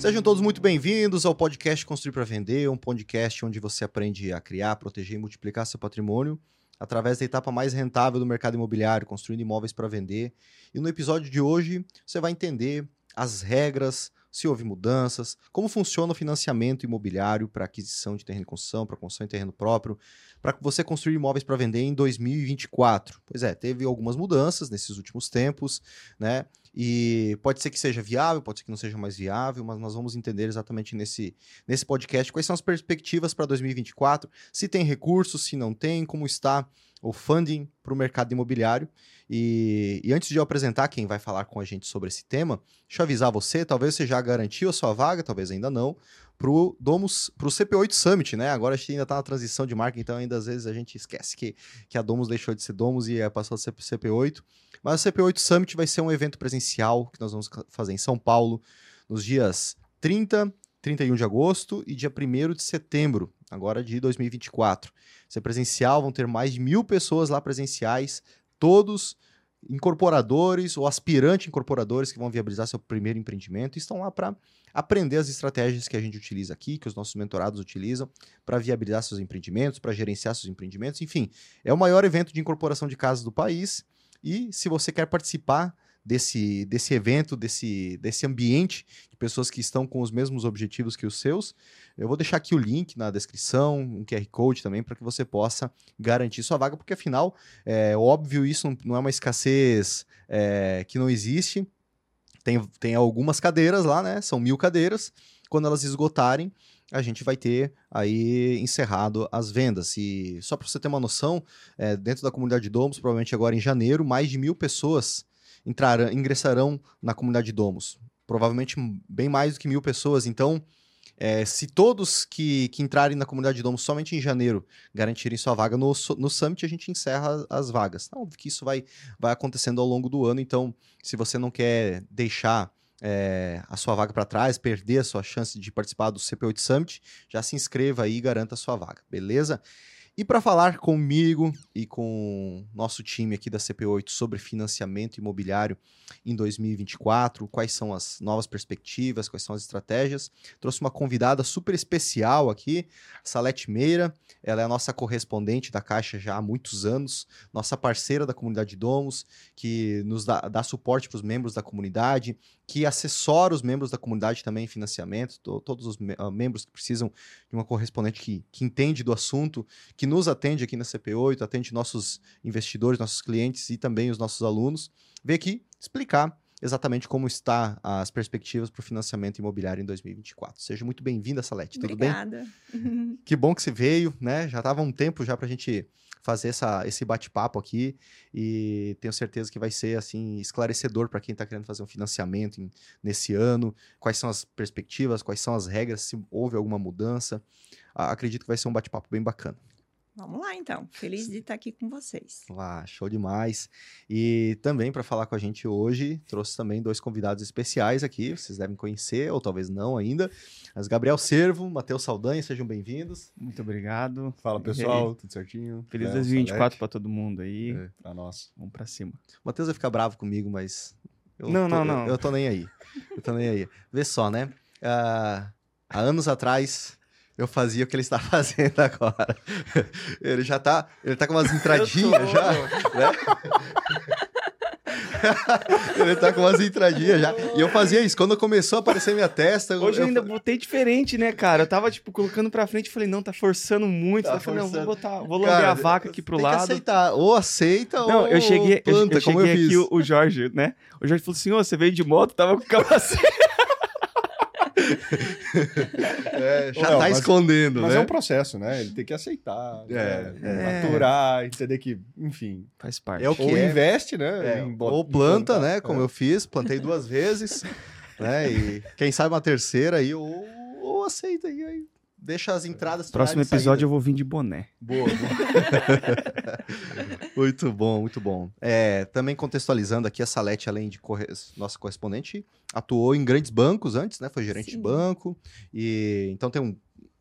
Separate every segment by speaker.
Speaker 1: Sejam todos muito bem-vindos ao podcast Construir para Vender, um podcast onde você aprende a criar, proteger e multiplicar seu patrimônio através da etapa mais rentável do mercado imobiliário, construindo imóveis para vender. E no episódio de hoje você vai entender as regras, se houve mudanças, como funciona o financiamento imobiliário para aquisição de terreno de construção, para construção em terreno próprio, para você construir imóveis para vender em 2024. Pois é, teve algumas mudanças nesses últimos tempos, né? E pode ser que seja viável, pode ser que não seja mais viável, mas nós vamos entender exatamente nesse, nesse podcast quais são as perspectivas para 2024, se tem recursos, se não tem, como está o funding para o mercado imobiliário. E, e, antes de eu apresentar quem vai falar com a gente sobre esse tema, deixa eu avisar você, talvez você já garantiu a sua vaga, talvez ainda não, para o Domus, para o CP8 Summit, né? Agora a gente ainda está na transição de marca, então ainda às vezes a gente esquece que, que a Domus deixou de ser Domus e passou a ser CP8. Mas o CP8 Summit vai ser um evento presencial que nós vamos fazer em São Paulo nos dias 30, 31 de agosto e dia 1 de setembro, agora de 2024. Ser presencial, vão ter mais de mil pessoas lá presenciais, todos incorporadores ou aspirante incorporadores que vão viabilizar seu primeiro empreendimento estão lá para aprender as estratégias que a gente utiliza aqui, que os nossos mentorados utilizam para viabilizar seus empreendimentos, para gerenciar seus empreendimentos, enfim, é o maior evento de incorporação de casas do país. E se você quer participar desse, desse evento, desse, desse ambiente de pessoas que estão com os mesmos objetivos que os seus, eu vou deixar aqui o link na descrição, um QR Code também, para que você possa garantir sua vaga, porque afinal, é óbvio, isso não é uma escassez é, que não existe. Tem, tem algumas cadeiras lá, né? São mil cadeiras. Quando elas esgotarem, a gente vai ter aí encerrado as vendas. E só para você ter uma noção, é, dentro da comunidade de Domos, provavelmente agora em janeiro, mais de mil pessoas entrarão, ingressarão na comunidade de Domos. Provavelmente bem mais do que mil pessoas. Então, é, se todos que, que entrarem na comunidade de Domos somente em janeiro garantirem sua vaga no, no Summit, a gente encerra as vagas. Então, óbvio que isso vai, vai acontecendo ao longo do ano. Então, se você não quer deixar é, a sua vaga para trás, perder a sua chance de participar do CP8 Summit, já se inscreva aí e garanta a sua vaga, beleza? E para falar comigo e com nosso time aqui da CP8 sobre financiamento imobiliário em 2024, quais são as novas perspectivas, quais são as estratégias, trouxe uma convidada super especial aqui, Salete Meira. Ela é a nossa correspondente da Caixa já há muitos anos, nossa parceira da comunidade Domos, que nos dá, dá suporte para os membros da comunidade, que assessora os membros da comunidade também em financiamento, to, todos os me uh, membros que precisam de uma correspondente que, que entende do assunto, que nos atende aqui na CP8, atende nossos investidores, nossos clientes e também os nossos alunos, veio aqui explicar exatamente como está as perspectivas para o financiamento imobiliário em 2024. Seja muito bem-vinda, Salete. Tudo
Speaker 2: Obrigada.
Speaker 1: bem? que bom que você veio, né? Já estava um tempo já para a gente fazer essa, esse bate-papo aqui e tenho certeza que vai ser assim esclarecedor para quem está querendo fazer um financiamento em, nesse ano, quais são as perspectivas, quais são as regras, se houve alguma mudança. Ah, acredito que vai ser um bate-papo bem bacana.
Speaker 2: Vamos lá, então. Feliz de estar aqui com vocês.
Speaker 1: Ah, show demais. E também para falar com a gente hoje, trouxe também dois convidados especiais aqui, vocês devem conhecer, ou talvez não ainda. Mas Gabriel Servo, Matheus Saldanha, sejam bem-vindos.
Speaker 3: Muito obrigado.
Speaker 4: Fala, pessoal, tudo certinho?
Speaker 3: Feliz é, 2024 para todo mundo aí. É,
Speaker 4: para nós.
Speaker 3: Vamos para cima.
Speaker 1: O Matheus vai ficar bravo comigo, mas
Speaker 3: eu não,
Speaker 1: tô,
Speaker 3: não, não.
Speaker 1: Eu, eu tô nem aí. Eu tô nem aí. Vê só, né? Uh, há anos atrás, eu fazia o que ele está fazendo agora. Ele já tá, ele tá com umas entradinhas já, né? ele tá com umas entradinhas já. E eu fazia isso. Quando começou a aparecer minha testa.
Speaker 3: Hoje eu, ainda botei diferente, né, cara? Eu tava, tipo, colocando pra frente e falei, não, tá forçando muito. Tá eu falei, não, vou botar, vou lamber a vaca aqui pro
Speaker 1: tem
Speaker 3: lado.
Speaker 1: Que aceitar. Ou aceita,
Speaker 3: não,
Speaker 1: ou.
Speaker 3: Eu cheguei,
Speaker 1: planta,
Speaker 3: eu, eu
Speaker 1: cheguei
Speaker 3: aqui
Speaker 1: o,
Speaker 3: o, Jorge, né? O Jorge falou assim: ô, você veio de moto, tava com capacete.
Speaker 1: É, já tá mas, escondendo,
Speaker 4: mas
Speaker 1: né?
Speaker 4: é um processo, né? Ele tem que aceitar, é, né? maturar, entender que, enfim...
Speaker 3: Faz parte.
Speaker 1: É o que
Speaker 4: ou
Speaker 1: é.
Speaker 4: investe, né?
Speaker 1: É, ou planta, né? Como eu fiz, plantei duas vezes, né? E quem sabe uma terceira aí, ou, ou aceita aí, aí deixa as entradas.
Speaker 3: Próximo episódio eu vou vir de boné.
Speaker 1: Boa. boa. muito bom, muito bom. É, também contextualizando aqui, a Salete, além de corre... nossa correspondente, atuou em grandes bancos antes, né? Foi gerente Sim. de banco. E então tem um,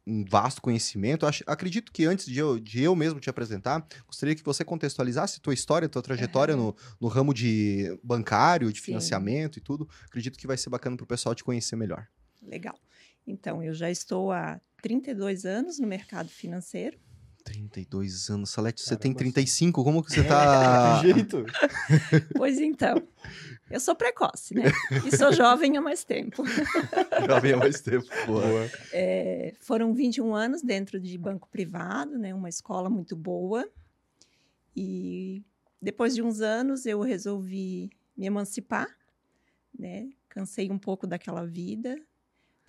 Speaker 1: um vasto conhecimento. Acho, acredito que antes de eu, de eu mesmo te apresentar, gostaria que você contextualizasse tua história, tua trajetória uhum. no, no ramo de bancário, de financiamento Sim. e tudo. Acredito que vai ser bacana para o pessoal te conhecer melhor.
Speaker 2: Legal. Então, eu já estou há 32 anos no mercado financeiro.
Speaker 1: 32 anos. Salete, você tem 35, como que você tá...
Speaker 4: Que jeito?
Speaker 2: Pois então, eu sou precoce, né? E sou jovem há mais tempo.
Speaker 1: Jovem há mais tempo, boa.
Speaker 2: É, foram 21 anos dentro de banco privado, né? Uma escola muito boa. E depois de uns anos eu resolvi me emancipar, né? Cansei um pouco daquela vida.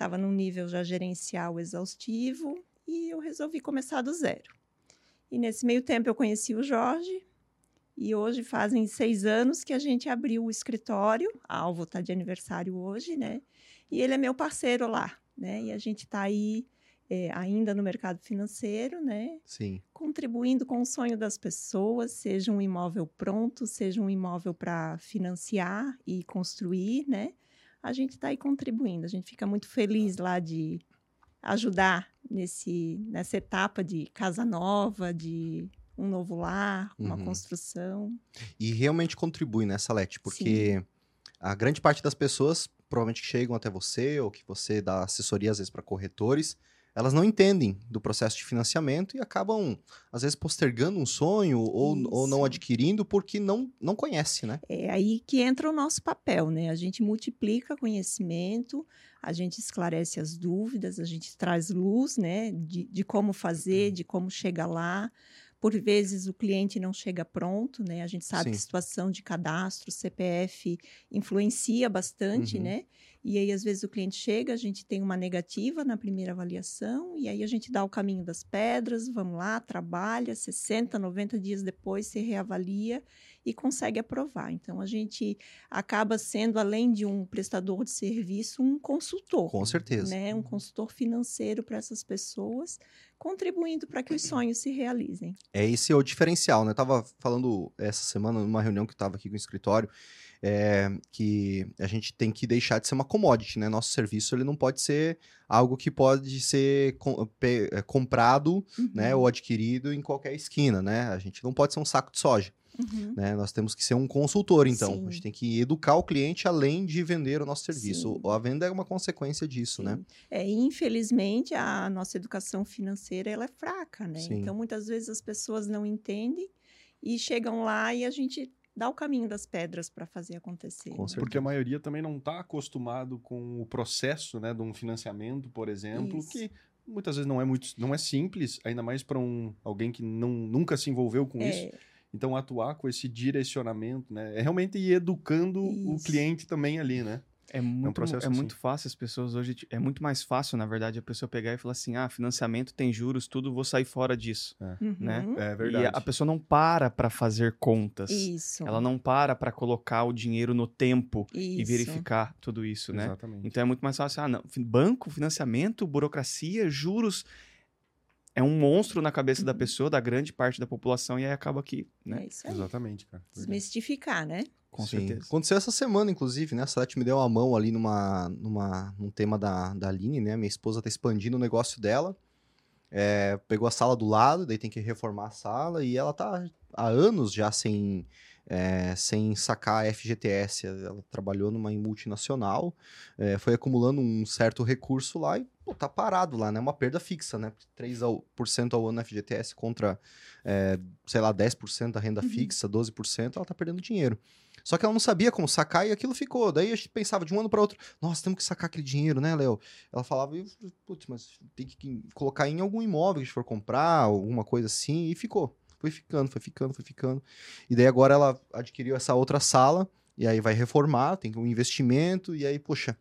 Speaker 2: Estava num nível já gerencial exaustivo e eu resolvi começar do zero. E nesse meio tempo eu conheci o Jorge, e hoje fazem seis anos que a gente abriu o escritório. A Alvo está de aniversário hoje, né? E ele é meu parceiro lá, né? E a gente está aí é, ainda no mercado financeiro, né?
Speaker 1: Sim.
Speaker 2: Contribuindo com o sonho das pessoas, seja um imóvel pronto, seja um imóvel para financiar e construir, né? A gente está aí contribuindo. A gente fica muito feliz lá de ajudar nesse, nessa etapa de casa nova, de um novo lar, uma
Speaker 1: Uhum.
Speaker 2: construção.
Speaker 1: E realmente contribui, né, Salete? Porque a grande parte das pessoas, provavelmente que chegam até você, ou que você dá assessoria, às vezes, para corretores, elas não entendem do processo de financiamento e acabam, às vezes, postergando um sonho ou, ou não adquirindo porque não, não conhece, né?
Speaker 2: É aí que entra o nosso papel, né? A gente multiplica conhecimento, a gente esclarece as dúvidas, a gente traz luz, né? De, de como
Speaker 1: Uhum.
Speaker 2: fazer, de como chegar lá. Por vezes o cliente não chega pronto, né? A gente sabe
Speaker 1: Sim.
Speaker 2: que situação de cadastro, CPF influencia bastante,
Speaker 1: Uhum.
Speaker 2: né? E aí, às vezes, o cliente chega, a gente tem uma negativa na primeira avaliação, e aí a gente dá o caminho das pedras, vamos lá, trabalha, 60, 90 dias depois se reavalia e consegue aprovar. Então, a gente acaba sendo, além de um prestador de serviço, um consultor.
Speaker 1: Com certeza.
Speaker 2: Né? Um consultor financeiro para essas pessoas, contribuindo para que os sonhos se realizem.
Speaker 1: É esse o diferencial, né? Eu tava falando essa semana numa reunião que eu tava aqui com o escritório, é, que a gente tem que deixar de ser uma commodity, né? Nosso serviço ele não pode ser algo que pode ser com- pe- é, comprado, né,
Speaker 2: Uhum.
Speaker 1: ou adquirido em qualquer esquina, né? A gente não pode ser um saco de soja,
Speaker 2: Uhum.
Speaker 1: né? Nós temos que ser um consultor, então.
Speaker 2: Sim.
Speaker 1: A gente tem que educar o cliente além de vender o nosso serviço.
Speaker 2: Sim.
Speaker 1: A venda é uma consequência disso, né?
Speaker 2: Sim. É, e, infelizmente, a nossa educação financeira ela é fraca, né? Então, muitas vezes as pessoas não entendem e chegam lá e a gente dá o caminho das pedras para fazer acontecer.
Speaker 1: Com
Speaker 2: né?
Speaker 4: Porque a maioria também não está acostumado com o processo, né, de um financiamento, por exemplo,
Speaker 2: Isso.
Speaker 4: que muitas vezes não é muito, não é simples, ainda mais para um alguém que não, nunca se envolveu com isso.
Speaker 2: É,
Speaker 4: Então atuar com esse direcionamento, né, é realmente ir educando o
Speaker 2: Isso.
Speaker 4: cliente também ali, né?
Speaker 3: É muito,
Speaker 4: processo
Speaker 3: é
Speaker 4: assim.
Speaker 3: muito fácil as pessoas hoje. É muito mais fácil, na verdade, a pessoa pegar e falar assim: ah, financiamento tem juros, tudo, vou sair fora disso. né?
Speaker 2: uhum.
Speaker 4: É
Speaker 3: E a pessoa não para para fazer contas.
Speaker 2: Isso.
Speaker 3: Ela não para para colocar o dinheiro no tempo e
Speaker 2: Isso.
Speaker 3: verificar tudo isso, né?
Speaker 4: Exatamente.
Speaker 3: Então é muito mais fácil. Ah, não. Banco, financiamento, burocracia, juros. É um monstro na cabeça da pessoa, da grande parte da população, e aí acaba aqui, né?
Speaker 2: É isso aí.
Speaker 4: Exatamente, cara.
Speaker 2: Desmistificar, né?
Speaker 3: Com
Speaker 1: Sim.
Speaker 3: certeza.
Speaker 1: Aconteceu essa semana, inclusive, né? A Salete me deu uma mão ali numa, numa, num tema da, da Aline, né? Minha esposa tá expandindo o negócio dela. É, pegou a sala do lado, daí tem que reformar a sala, e ela tá há anos já sem, é, sem sacar a FGTS. Ela trabalhou numa multinacional, é, foi acumulando um certo recurso lá e pô, tá parado lá, né? Uma perda fixa, né? 3% ao ano FGTS contra, é, sei lá, 10% da renda
Speaker 2: Uhum.
Speaker 1: fixa, 12%, ela tá perdendo dinheiro. Só que ela não sabia como sacar e aquilo ficou. Daí a gente pensava de um ano para outro, nossa, temos que sacar aquele dinheiro, né, Léo? Ela falava, putz, mas tem que colocar em algum imóvel que a gente for comprar, alguma coisa assim, e ficou. Foi ficando, foi ficando, foi ficando. E daí agora ela adquiriu essa outra sala, e aí vai reformar, tem um investimento, e aí, poxa,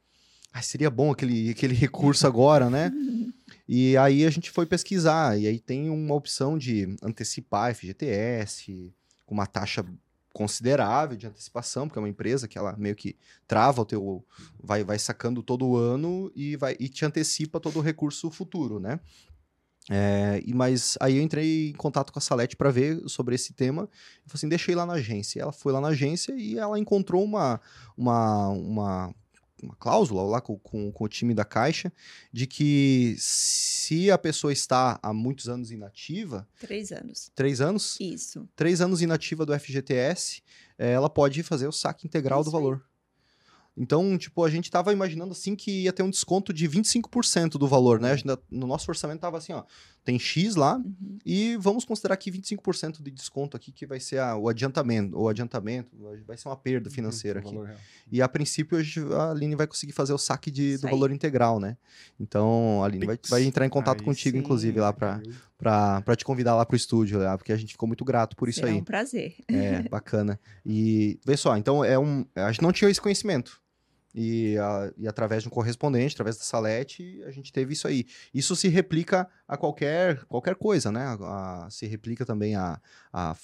Speaker 1: ai, seria bom aquele, aquele recurso agora, né? E aí a gente foi pesquisar, e aí tem uma opção de antecipar FGTS, com uma taxa considerável de antecipação, porque é uma empresa que ela meio que trava o teu. vai, vai sacando todo ano e, vai, e te antecipa todo o recurso futuro, né? É, e, mas aí eu entrei em contato com a Salete para ver sobre esse tema. E falei assim: deixei lá na agência. Ela foi lá na agência e ela encontrou uma, uma, uma, uma cláusula lá com, com, com o time da Caixa de que se a pessoa está há muitos anos inativa,
Speaker 2: Três anos.
Speaker 1: três anos,
Speaker 2: Isso.
Speaker 1: três anos inativa do FGTS, eh, ela pode fazer o saque integral do
Speaker 2: Isso aí.
Speaker 1: valor. Então, tipo, a gente tava imaginando assim que ia ter um desconto de 25% do valor, né? A gente, no nosso orçamento tava assim, ó, tem X lá
Speaker 2: Uhum.
Speaker 1: e vamos considerar aqui 25% de desconto aqui que vai ser a- o adiantamento, o adiantamento, vai ser uma perda financeira
Speaker 4: O
Speaker 1: aqui.
Speaker 4: real.
Speaker 1: E a princípio a Aline vai conseguir fazer o saque de- do
Speaker 2: aí.
Speaker 1: valor integral, né? Então, a Aline vai, vai entrar em contato
Speaker 3: Aí
Speaker 1: contigo,
Speaker 3: sim.
Speaker 1: inclusive, lá pra, pra, pra te convidar lá pro estúdio, lá, porque a gente ficou muito grato por isso
Speaker 2: Será
Speaker 1: aí.
Speaker 2: um prazer.
Speaker 1: É, bacana. E vê só, então é um. A gente não tinha esse conhecimento. E, a- e através de um correspondente, através da Salete, a gente teve isso aí. Isso se replica a qualquer, qualquer coisa, né? A- a- se replica também a,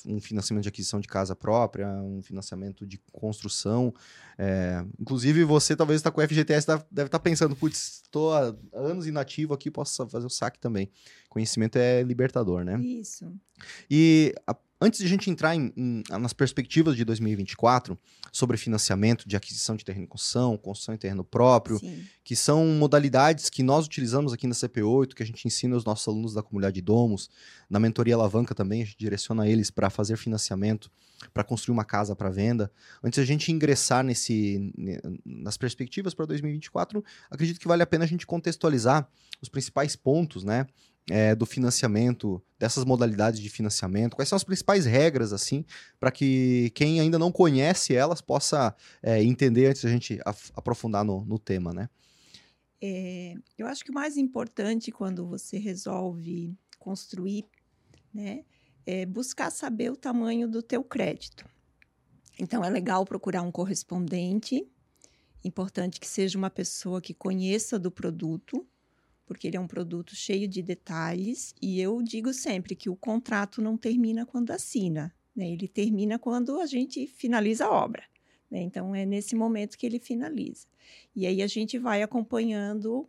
Speaker 1: um financiamento de aquisição de casa própria, um financiamento de construção. É, inclusive, você talvez está com o FGTS, deve estar pensando, putz, estou há anos inativo aqui, posso fazer o saque também. Conhecimento é libertador, né?
Speaker 2: Isso.
Speaker 1: E a- antes de a gente entrar em- em- nas perspectivas de 2024 sobre financiamento de aquisição de terreno em construção, construção em terreno próprio,
Speaker 2: Sim.
Speaker 1: que são modalidades que nós utilizamos aqui na CP8, que a gente ensina os nossos alunos da comunidade Domos, na mentoria Alavanca também, a gente direciona eles para fazer financiamento, para construir uma casa para venda. Antes de a gente ingressar nesse, ne- nas perspectivas para 2024, acredito que vale a pena a gente contextualizar os principais pontos, né? É, do financiamento, dessas modalidades de financiamento, quais são as principais regras, assim, para que quem ainda não conhece elas possa é, entender antes da gente aprofundar no, no tema, né?
Speaker 2: É, eu acho que o mais importante quando você resolve construir, né, é buscar saber o tamanho do teu crédito. Então é legal procurar um correspondente, importante que seja uma pessoa que conheça do produto, porque ele é um produto cheio de detalhes e eu digo sempre que o contrato não termina quando assina, né? Ele termina quando a gente finaliza a obra. né? Então é nesse momento que ele finaliza. E aí a gente vai acompanhando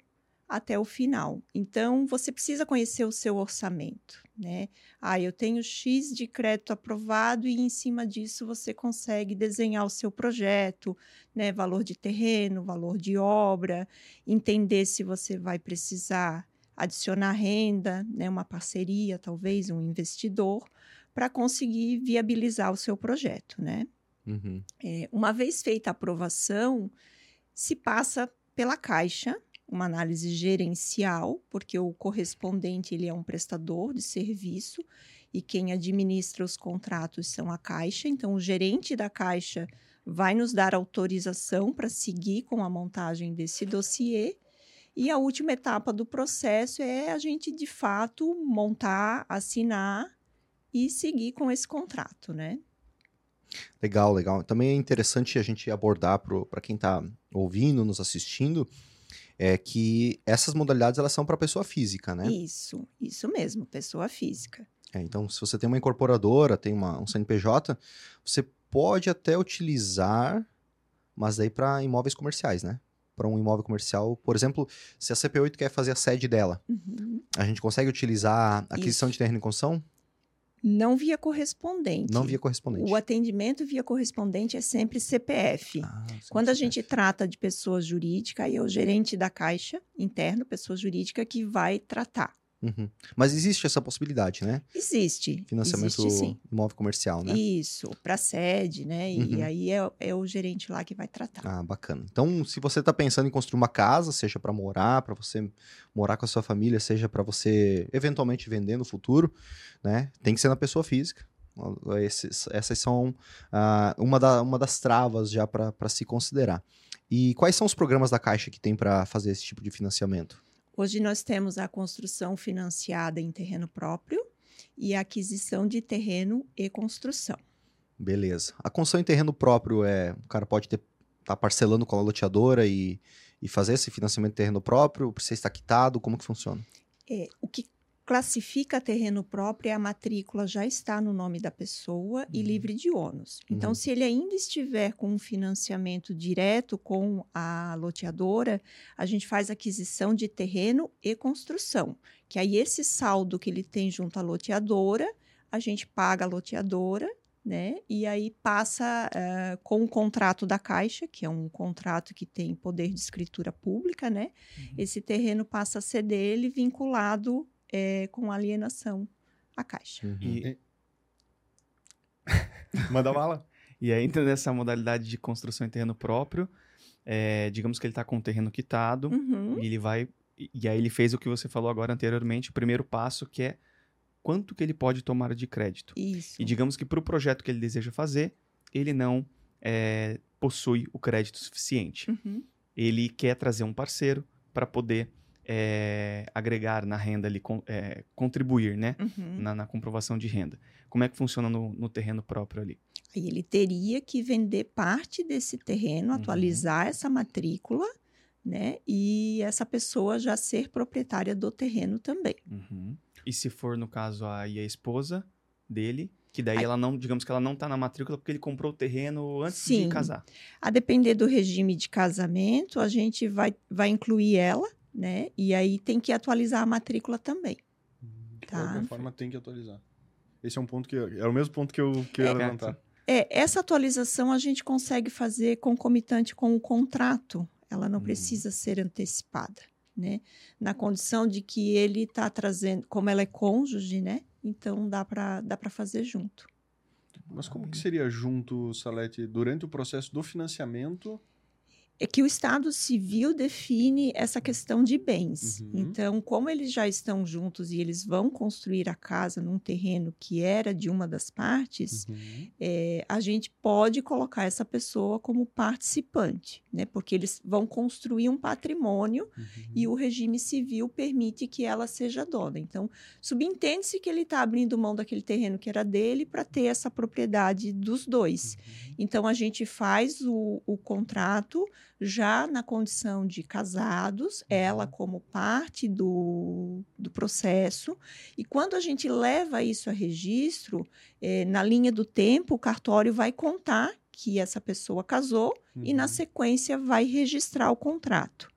Speaker 2: até o final. Então, você precisa conhecer o seu orçamento, né? Ah, eu tenho X de crédito aprovado e em cima disso você consegue desenhar o seu projeto, né? Valor de terreno, valor de obra, entender se você vai precisar adicionar renda, né? Uma parceria, talvez, um investidor, para conseguir viabilizar o seu projeto, né?
Speaker 1: Uhum.
Speaker 2: É, uma vez feita a aprovação, se passa pela Caixa, uma análise gerencial, porque o correspondente ele é um prestador de serviço e quem administra os contratos são a Caixa. Então, o gerente da Caixa vai nos dar autorização para seguir com a montagem desse dossiê. E a última etapa do processo é a gente, de fato, montar, assinar e seguir com esse contrato, né?
Speaker 1: Legal, legal. Também é interessante a gente abordar para quem está ouvindo, nos assistindo, é que essas modalidades elas são para pessoa física, né?
Speaker 2: Isso, isso mesmo, pessoa física.
Speaker 1: É, então, se você tem uma incorporadora, tem uma, um CNPJ, você pode até utilizar, mas daí para imóveis comerciais, né? Para um imóvel comercial, por exemplo, se a CP8 quer fazer a sede dela,
Speaker 2: Uhum.
Speaker 1: a gente consegue utilizar a aquisição
Speaker 2: Isso.
Speaker 1: de terreno em construção?
Speaker 2: Não via correspondente.
Speaker 1: Não via correspondente.
Speaker 2: O atendimento via correspondente é sempre CPF.
Speaker 1: Ah,
Speaker 2: Quando a gente trata de pessoa jurídica, aí é o gerente da caixa interno, pessoa jurídica, que vai tratar.
Speaker 1: Uhum. Mas existe essa possibilidade, né?
Speaker 2: Existe.
Speaker 1: Financiamento
Speaker 2: Existe
Speaker 1: imóvel comercial, né?
Speaker 2: Isso, para sede, né? E
Speaker 1: Uhum.
Speaker 2: aí é, é o gerente lá que vai tratar.
Speaker 1: Ah, bacana. Então, se você está pensando em construir uma casa, seja para morar, para você morar com a sua família, seja para você eventualmente vender no futuro, né? Tem que ser na pessoa física. Esses, essas são ah, uma, da- uma das travas já para se considerar. E quais são os programas da Caixa que tem para fazer esse tipo de financiamento?
Speaker 2: Hoje nós temos a construção financiada em terreno próprio e a aquisição de terreno e construção.
Speaker 1: Beleza. A construção em terreno próprio é. O cara pode estar tá parcelando com a loteadora e, e fazer esse financiamento de terreno próprio? Precisa estar quitado? Como que funciona?
Speaker 2: É, o que classifica terreno próprio a matrícula já está no nome da pessoa e
Speaker 1: Uhum.
Speaker 2: livre de ônus. Então,
Speaker 1: Uhum.
Speaker 2: se ele ainda estiver com um financiamento direto com a loteadora, a gente faz aquisição de terreno e construção. Que aí esse saldo que ele tem junto à loteadora, a gente paga a loteadora, né? E aí passa eh, com o contrato da Caixa, que é um contrato que tem poder de escritura pública, né? Esse terreno passa a ser dele vinculado eh, com alienação à Caixa.
Speaker 3: E,
Speaker 4: Manda bala.
Speaker 3: e aí, entra nessa modalidade de construção em terreno próprio, é, digamos que ele está com o terreno quitado,
Speaker 2: Uhum.
Speaker 3: e ele vai. E e aí ele fez o que você falou agora anteriormente, o primeiro passo, que é quanto que ele pode tomar de crédito.
Speaker 2: Isso.
Speaker 3: E digamos que para o projeto que ele deseja fazer, ele não é, possui o crédito suficiente.
Speaker 2: Uhum.
Speaker 3: Ele quer trazer um parceiro para poder é, agregar na renda ali, con- é, contribuir, né?
Speaker 2: Uhum.
Speaker 3: Na, na comprovação de renda. Como é que funciona no, no terreno próprio ali?
Speaker 2: Aí ele teria que vender parte desse terreno,
Speaker 3: Uhum.
Speaker 2: atualizar essa matrícula, né? E essa pessoa já ser proprietária do terreno também.
Speaker 3: Uhum. E se for, no caso, aí a esposa dele, que daí
Speaker 2: Aí-
Speaker 3: ela não, digamos que ela não tá na matrícula porque ele comprou o terreno antes
Speaker 2: Sim.
Speaker 3: de casar.
Speaker 2: A depender do regime de casamento, a gente vai, vai incluir ela, né? E aí tem que atualizar a matrícula também.
Speaker 4: De
Speaker 2: Tá.
Speaker 4: qualquer forma, tem que atualizar. Esse é um ponto que... eu- É o mesmo ponto que eu, que eu ia
Speaker 3: É,
Speaker 4: levantar.
Speaker 2: É, essa atualização a gente consegue fazer concomitante com o contrato. Ela não
Speaker 3: Uhum.
Speaker 2: precisa ser antecipada, né? Na condição de que ele está trazendo, como ela é cônjuge, né? Então dá para dá para fazer junto.
Speaker 4: Mas como que seria junto, Salete, durante o processo do financiamento?
Speaker 2: É que o Estado Civil define essa questão de bens.
Speaker 4: Uhum.
Speaker 2: Então, como eles já estão juntos e eles vão construir a casa num terreno que era de uma das partes,
Speaker 4: Uhum.
Speaker 2: é, a gente pode colocar essa pessoa como participante, né? Porque eles vão construir um patrimônio
Speaker 4: Uhum.
Speaker 2: e o regime civil permite que ela seja dona. Então, subentende-se que ele está abrindo mão daquele terreno que era dele para ter essa propriedade dos dois.
Speaker 4: Uhum.
Speaker 2: Então, a gente faz o, o contrato já na condição de casados, ela como parte do, do processo. E quando a gente leva isso a registro, eh, na linha do tempo, o cartório vai contar que essa pessoa casou e, na
Speaker 4: Uhum.
Speaker 2: sequência, vai registrar o contrato.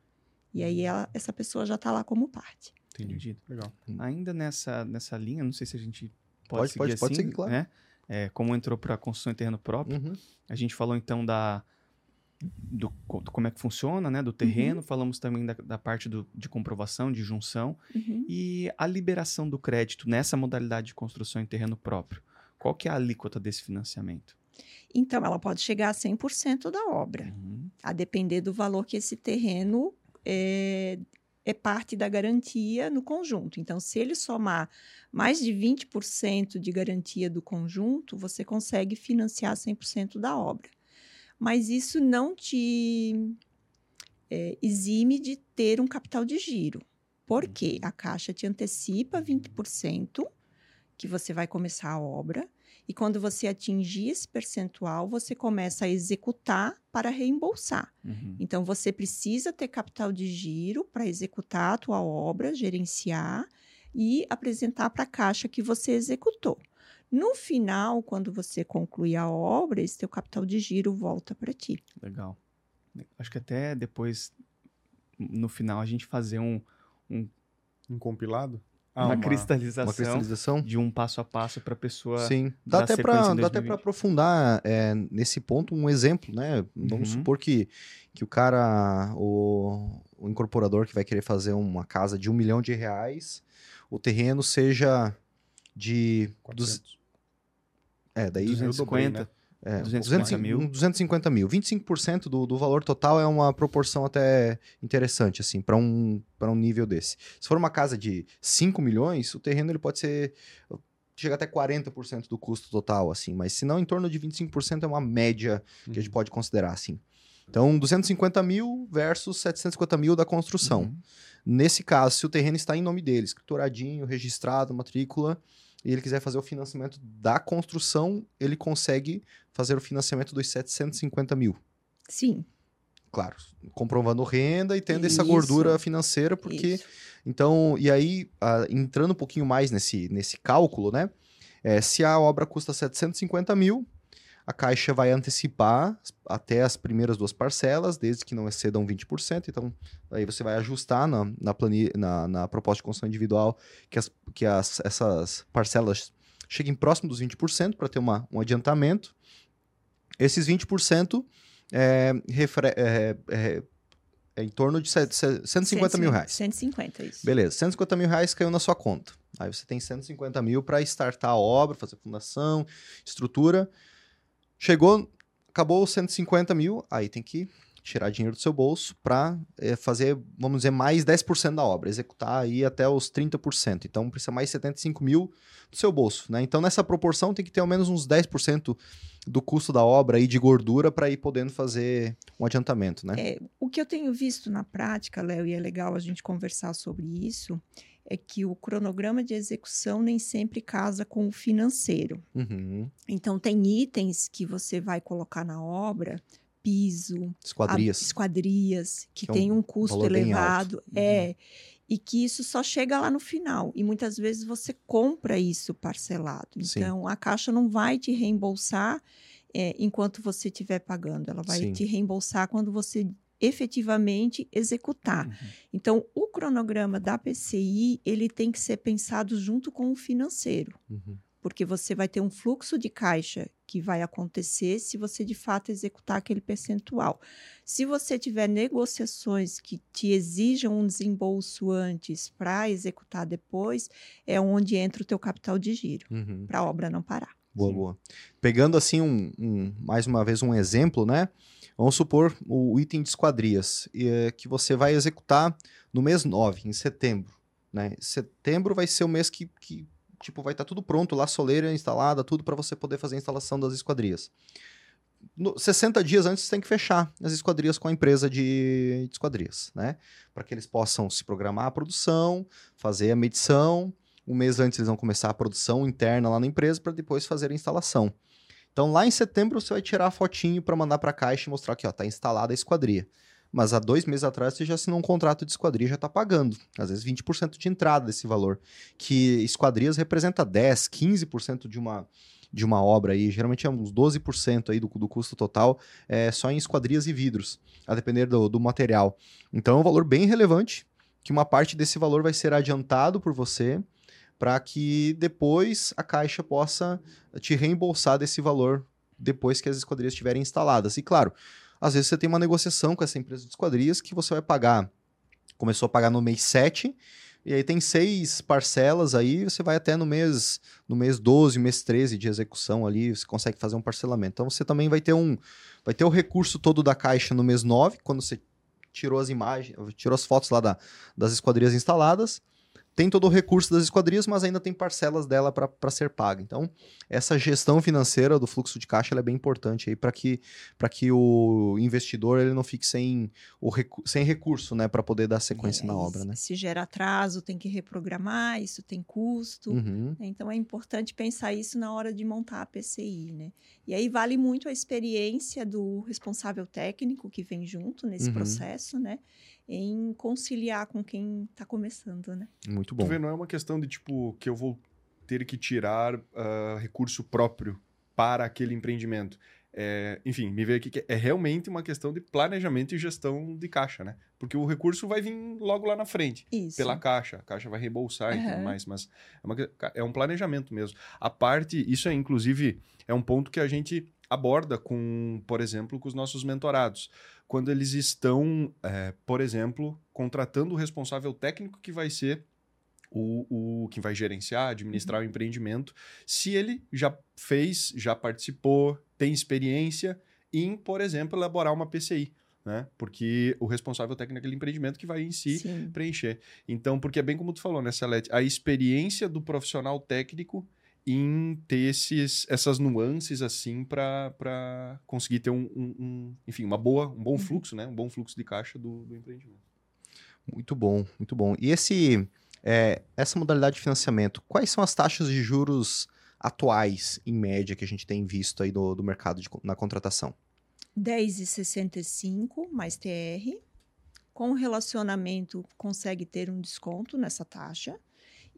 Speaker 2: E aí, ela- essa pessoa já está lá como parte.
Speaker 3: Entendido.
Speaker 4: Legal.
Speaker 3: Ainda nessa, nessa linha, não sei se a gente pode,
Speaker 1: Pode,
Speaker 3: seguir
Speaker 1: pode,
Speaker 3: assim,
Speaker 1: pode seguir, claro.
Speaker 3: né? É, como entrou para construção em terreno próprio,
Speaker 1: Uhum.
Speaker 3: a gente falou então da do, do como é que funciona, né? Do terreno, falamos também da, da parte do, de comprovação, de junção
Speaker 2: Uhum.
Speaker 3: e a liberação do crédito nessa modalidade de construção em terreno próprio. Qual que é a alíquota desse financiamento?
Speaker 2: Então, ela pode chegar a 100% da obra.
Speaker 3: Uhum.
Speaker 2: a depender do valor que esse terreno é, é parte da garantia no conjunto. Então, se ele somar mais de 20% de garantia do conjunto, você consegue financiar 100% da obra. Mas isso não te é, exime de ter um capital de giro. Por quê? A Caixa te antecipa 20% que você vai começar a obra. E quando você atingir esse percentual, você começa a executar para reembolsar.
Speaker 3: Uhum.
Speaker 2: Então, você precisa ter capital de giro para executar a tua obra, gerenciar e apresentar para a caixa que você executou. No final, quando você concluir a obra, esse teu capital de giro volta para ti.
Speaker 3: Legal. Acho que até depois, no final, a gente fazer um,
Speaker 4: Um compilado?
Speaker 3: uma,
Speaker 4: Ah,
Speaker 3: cristalização
Speaker 1: Uma cristalização.
Speaker 3: de um passo a passo para a pessoa.
Speaker 1: Sim, dá até para
Speaker 3: em
Speaker 1: dá até
Speaker 3: 2020.
Speaker 1: para aprofundar é, nesse ponto um exemplo, né? Vamos
Speaker 3: Uhum.
Speaker 1: supor que, que o cara, o, o incorporador que vai querer fazer uma casa de um milhão de reais, o terreno seja de duz-
Speaker 4: 400.
Speaker 1: É daí
Speaker 3: 250.
Speaker 1: é,
Speaker 3: 250 mil.
Speaker 1: um 250 mil, 25% do, do valor total é uma proporção até interessante assim para um para um nível desse. Se for uma casa de 5 milhões, o terreno ele pode ser chega até 40% do custo total, assim, mas se não, em torno de 25% é uma média que a gente
Speaker 4: Uhum.
Speaker 1: pode considerar, assim. Então, 250 mil versus 750 mil da construção.
Speaker 3: Uhum.
Speaker 1: Nesse caso, se o terreno está em nome dele, escrituradinho, registrado, matrícula, e ele quiser fazer o financiamento da construção, ele consegue fazer o financiamento dos 750 mil.
Speaker 2: Sim.
Speaker 1: Claro, comprovando renda e tendo essa
Speaker 2: Isso.
Speaker 1: gordura financeira, porque
Speaker 2: Isso.
Speaker 1: então, e aí, entrando um pouquinho mais nesse, nesse cálculo, né? é, se a obra custa 750 mil, a Caixa vai antecipar até as primeiras duas parcelas, desde que não excedam 20%. Então, aí você vai ajustar na, na, na, na proposta de construção individual que, as, que as, essas parcelas cheguem próximo dos 20% para ter uma, um adiantamento. Esses 20% é, refre- é, é, é em torno de set- set- 150 mil reais.
Speaker 2: 150, isso.
Speaker 1: Beleza, 150 mil reais caiu na sua conta. Aí você tem 150 mil para startar a obra, fazer fundação, estrutura. Chegou, acabou os 150 mil, aí tem que tirar dinheiro do seu bolso para fazer, vamos dizer, mais 10% da obra, executar aí até os 30%. Então precisa mais 75 mil do seu bolso, né? Então nessa proporção tem que ter ao menos uns 10% do custo da obra aí de gordura para ir podendo fazer um adiantamento, né?
Speaker 2: É, o que eu tenho visto na prática, Léo, e é legal a gente conversar sobre isso, é que o cronograma de execução nem sempre casa com o financeiro.
Speaker 1: Uhum.
Speaker 2: Então, tem itens que você vai colocar na obra, piso,
Speaker 1: esquadrias,
Speaker 2: a, esquadrias que,
Speaker 1: que é
Speaker 2: tem
Speaker 1: um
Speaker 2: um custo elevado. É. E que isso só chega lá no final. E muitas vezes você compra isso parcelado. Então, Sim. a Caixa não vai te reembolsar é, enquanto você estiver pagando. Ela vai Sim. te reembolsar quando você efetivamente executar. Uhum. Então, o cronograma da PCI, ele tem que ser pensado junto com o financeiro.
Speaker 1: Uhum.
Speaker 2: Porque você vai ter um fluxo de caixa que vai acontecer se você de fato executar aquele percentual. Se você tiver negociações que te exijam um desembolso antes para executar depois, é onde entra o teu capital de giro,
Speaker 1: uhum.
Speaker 2: para a obra não parar.
Speaker 1: Boa, Sim. boa. Pegando assim, um, um, mais uma vez, um exemplo, né? Vamos supor o item de esquadrias, é, que você vai executar no mês 9, em setembro. Né? Setembro vai ser o mês que, que tipo, vai estar tá tudo pronto lá, soleira instalada, tudo para você poder fazer a instalação das esquadrias. No, 60 dias antes você tem que fechar as esquadrias com a empresa de, de esquadrias, né? Para que eles possam se programar a produção, fazer a medição. Um mês antes eles vão começar a produção interna lá na empresa para depois fazer a instalação. Então lá em setembro você vai tirar a fotinho para mandar para a caixa e mostrar que ó, tá instalada a esquadria. Mas há dois meses atrás você já assinou um contrato de esquadria já está pagando, às vezes 20% de entrada desse valor. Que esquadrias representa 10, 15% de uma, de uma obra aí, geralmente é uns 12% aí do, do custo total, é, só em esquadrias e vidros, a depender do, do material. Então é um valor bem relevante, que uma parte desse valor vai ser adiantado por você, para que depois a Caixa possa te reembolsar desse valor depois que as esquadrias estiverem instaladas. E claro, às vezes você tem uma negociação com essa empresa de esquadrias que você vai pagar, começou a pagar no mês 7, e aí tem seis parcelas aí, você vai até no mês no mês 12, mês 13 de execução ali, você consegue fazer um parcelamento. Então você também vai ter um vai ter o recurso todo da caixa no mês 9, quando você tirou as imagens, tirou as fotos lá da, das esquadrias instaladas tem todo o recurso das esquadrias, mas ainda tem parcelas dela para ser paga. Então, essa gestão financeira do fluxo de caixa é bem importante aí para que, que o investidor ele não fique sem, o recu sem recurso né, para poder dar sequência é, na obra. Né?
Speaker 2: Se gera atraso, tem que reprogramar, isso tem custo.
Speaker 1: Uhum.
Speaker 2: Né? Então, é importante pensar isso na hora de montar a PCI. Né? E aí vale muito a experiência do responsável técnico que vem junto nesse uhum. processo, né? Em conciliar com quem está começando, né?
Speaker 1: Muito bom.
Speaker 4: Tu vê, não é uma questão de tipo que eu vou ter que tirar uh, recurso próprio para aquele empreendimento. É, enfim, me veio aqui que é realmente uma questão de planejamento e gestão de caixa, né? Porque o recurso vai vir logo lá na frente,
Speaker 2: Isso.
Speaker 4: pela caixa. A caixa vai reembolsar uhum. e tudo mais, mas é, uma, é um planejamento mesmo. A parte, isso é inclusive, é um ponto que a gente aborda com, por exemplo, com os nossos mentorados. Quando eles estão, é, por exemplo, contratando o responsável técnico que vai ser o, o que vai gerenciar, administrar uhum. o empreendimento, se ele já fez, já participou, tem experiência em, por exemplo, elaborar uma PCI. Né? Porque o responsável técnico daquele empreendimento que vai em si
Speaker 2: Sim.
Speaker 4: preencher. Então, porque é bem como tu falou, né, Celeste? A experiência do profissional técnico em ter esses, essas nuances assim para conseguir ter um, um, um, enfim, uma boa, um bom uhum. fluxo, né? Um bom fluxo de caixa do, do empreendimento.
Speaker 1: Muito bom, muito bom. E esse, é, essa modalidade de financiamento, quais são as taxas de juros atuais, em média, que a gente tem visto aí do, do mercado de, na contratação?
Speaker 2: 10,65 mais TR. Com relacionamento, consegue ter um desconto nessa taxa.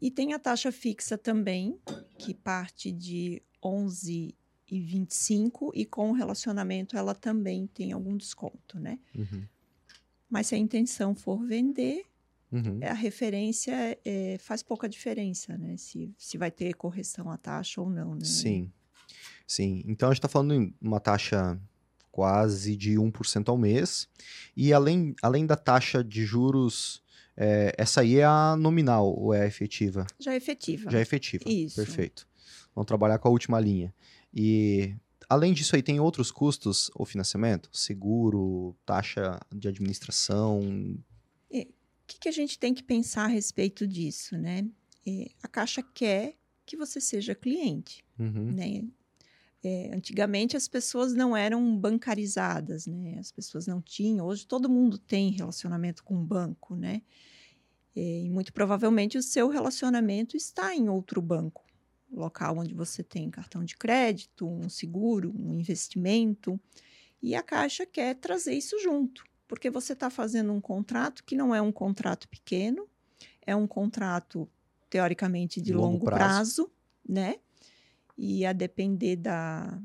Speaker 2: E tem a taxa fixa também, que parte de 11,25 e com o relacionamento ela também tem algum desconto, né?
Speaker 1: Uhum.
Speaker 2: Mas se a intenção for vender,
Speaker 1: uhum.
Speaker 2: a referência é, faz pouca diferença, né? Se, se vai ter correção à taxa ou não, né?
Speaker 1: Sim, sim. Então a gente está falando em uma taxa quase de 1% ao mês. E além, além da taxa de juros é, essa aí é a nominal ou é a efetiva?
Speaker 2: Já é efetiva.
Speaker 1: Já é efetiva.
Speaker 2: Isso.
Speaker 1: Perfeito. Vamos trabalhar com a última linha. E além disso aí, tem outros custos o financiamento? Seguro, taxa de administração?
Speaker 2: O que, que a gente tem que pensar a respeito disso, né? É, a Caixa quer que você seja cliente,
Speaker 1: Uhum.
Speaker 2: né? É, antigamente as pessoas não eram bancarizadas, né? As pessoas não tinham. Hoje todo mundo tem relacionamento com o banco, né? É, e muito provavelmente o seu relacionamento está em outro banco, local onde você tem cartão de crédito, um seguro, um investimento. E a Caixa quer trazer isso junto, porque você está fazendo um contrato que não é um contrato pequeno, é um contrato teoricamente de
Speaker 1: Longo
Speaker 2: longo,
Speaker 1: prazo.
Speaker 2: prazo, né? E a depender da,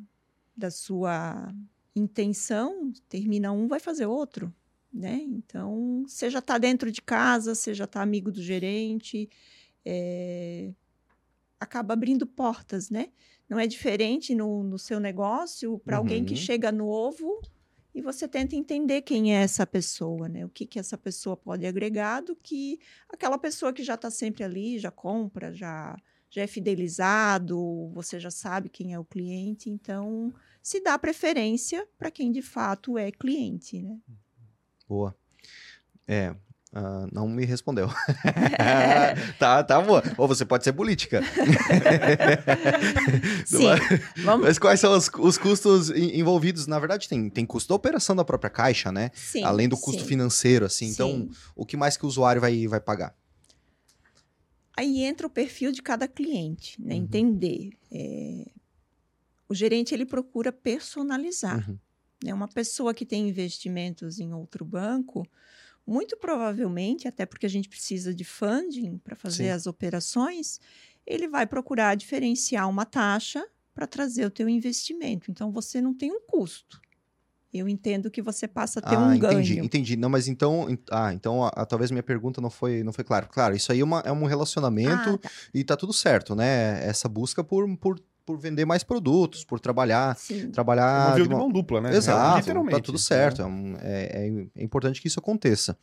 Speaker 2: da sua intenção, termina um, vai fazer outro, né? Então, você já está dentro de casa, você já está amigo do gerente, é, acaba abrindo portas, né? Não é diferente no, no seu negócio para alguém que
Speaker 1: Uhum.
Speaker 2: chega novo e você tenta entender quem é essa pessoa, né? O que, que essa pessoa pode agregar do que aquela pessoa que já está sempre ali, já compra, já, já é fidelizado, você já sabe quem é o cliente, então se dá preferência para quem de fato é cliente, né?
Speaker 1: Boa. É, ah, não me respondeu. tá, tá boa. Ou você pode ser política.
Speaker 2: Sim, vamos.
Speaker 1: Mas quais são os, os custos en- envolvidos? Na verdade, tem, tem custo da operação da própria caixa, né?
Speaker 2: Sim,
Speaker 1: Além do custo
Speaker 2: sim,
Speaker 1: financeiro, assim. Então,
Speaker 2: sim.
Speaker 1: o que mais que o usuário vai, vai pagar?
Speaker 2: Aí entra o perfil de cada cliente, né?
Speaker 1: Uhum.
Speaker 2: Entender. É, O gerente ele procura personalizar.
Speaker 1: Uhum.
Speaker 2: né? Uma pessoa que tem investimentos em outro banco, muito provavelmente, até porque a gente precisa de funding para fazer
Speaker 1: Sim.
Speaker 2: as operações, ele vai procurar diferenciar uma taxa para trazer o teu investimento. Então você não tem um custo. Eu entendo que você passa a ter
Speaker 1: ah,
Speaker 2: um
Speaker 1: entendi,
Speaker 2: ganho.
Speaker 1: entendi. Não, mas então, en- ah, então a- a- talvez minha pergunta não foi, não foi clara. Claro, isso aí é, uma- é um relacionamento
Speaker 2: Ah, tá.
Speaker 1: e tá tudo certo, né? Essa busca por, por, por vender mais produtos, por trabalhar,
Speaker 2: Sim.
Speaker 4: É
Speaker 1: trabalhar
Speaker 4: uma via
Speaker 1: de
Speaker 4: de
Speaker 1: uma-
Speaker 4: mão dupla, né?
Speaker 1: Exato,
Speaker 4: Literalmente.
Speaker 1: tá tudo certo. É, um- é- é- é importante que isso aconteça.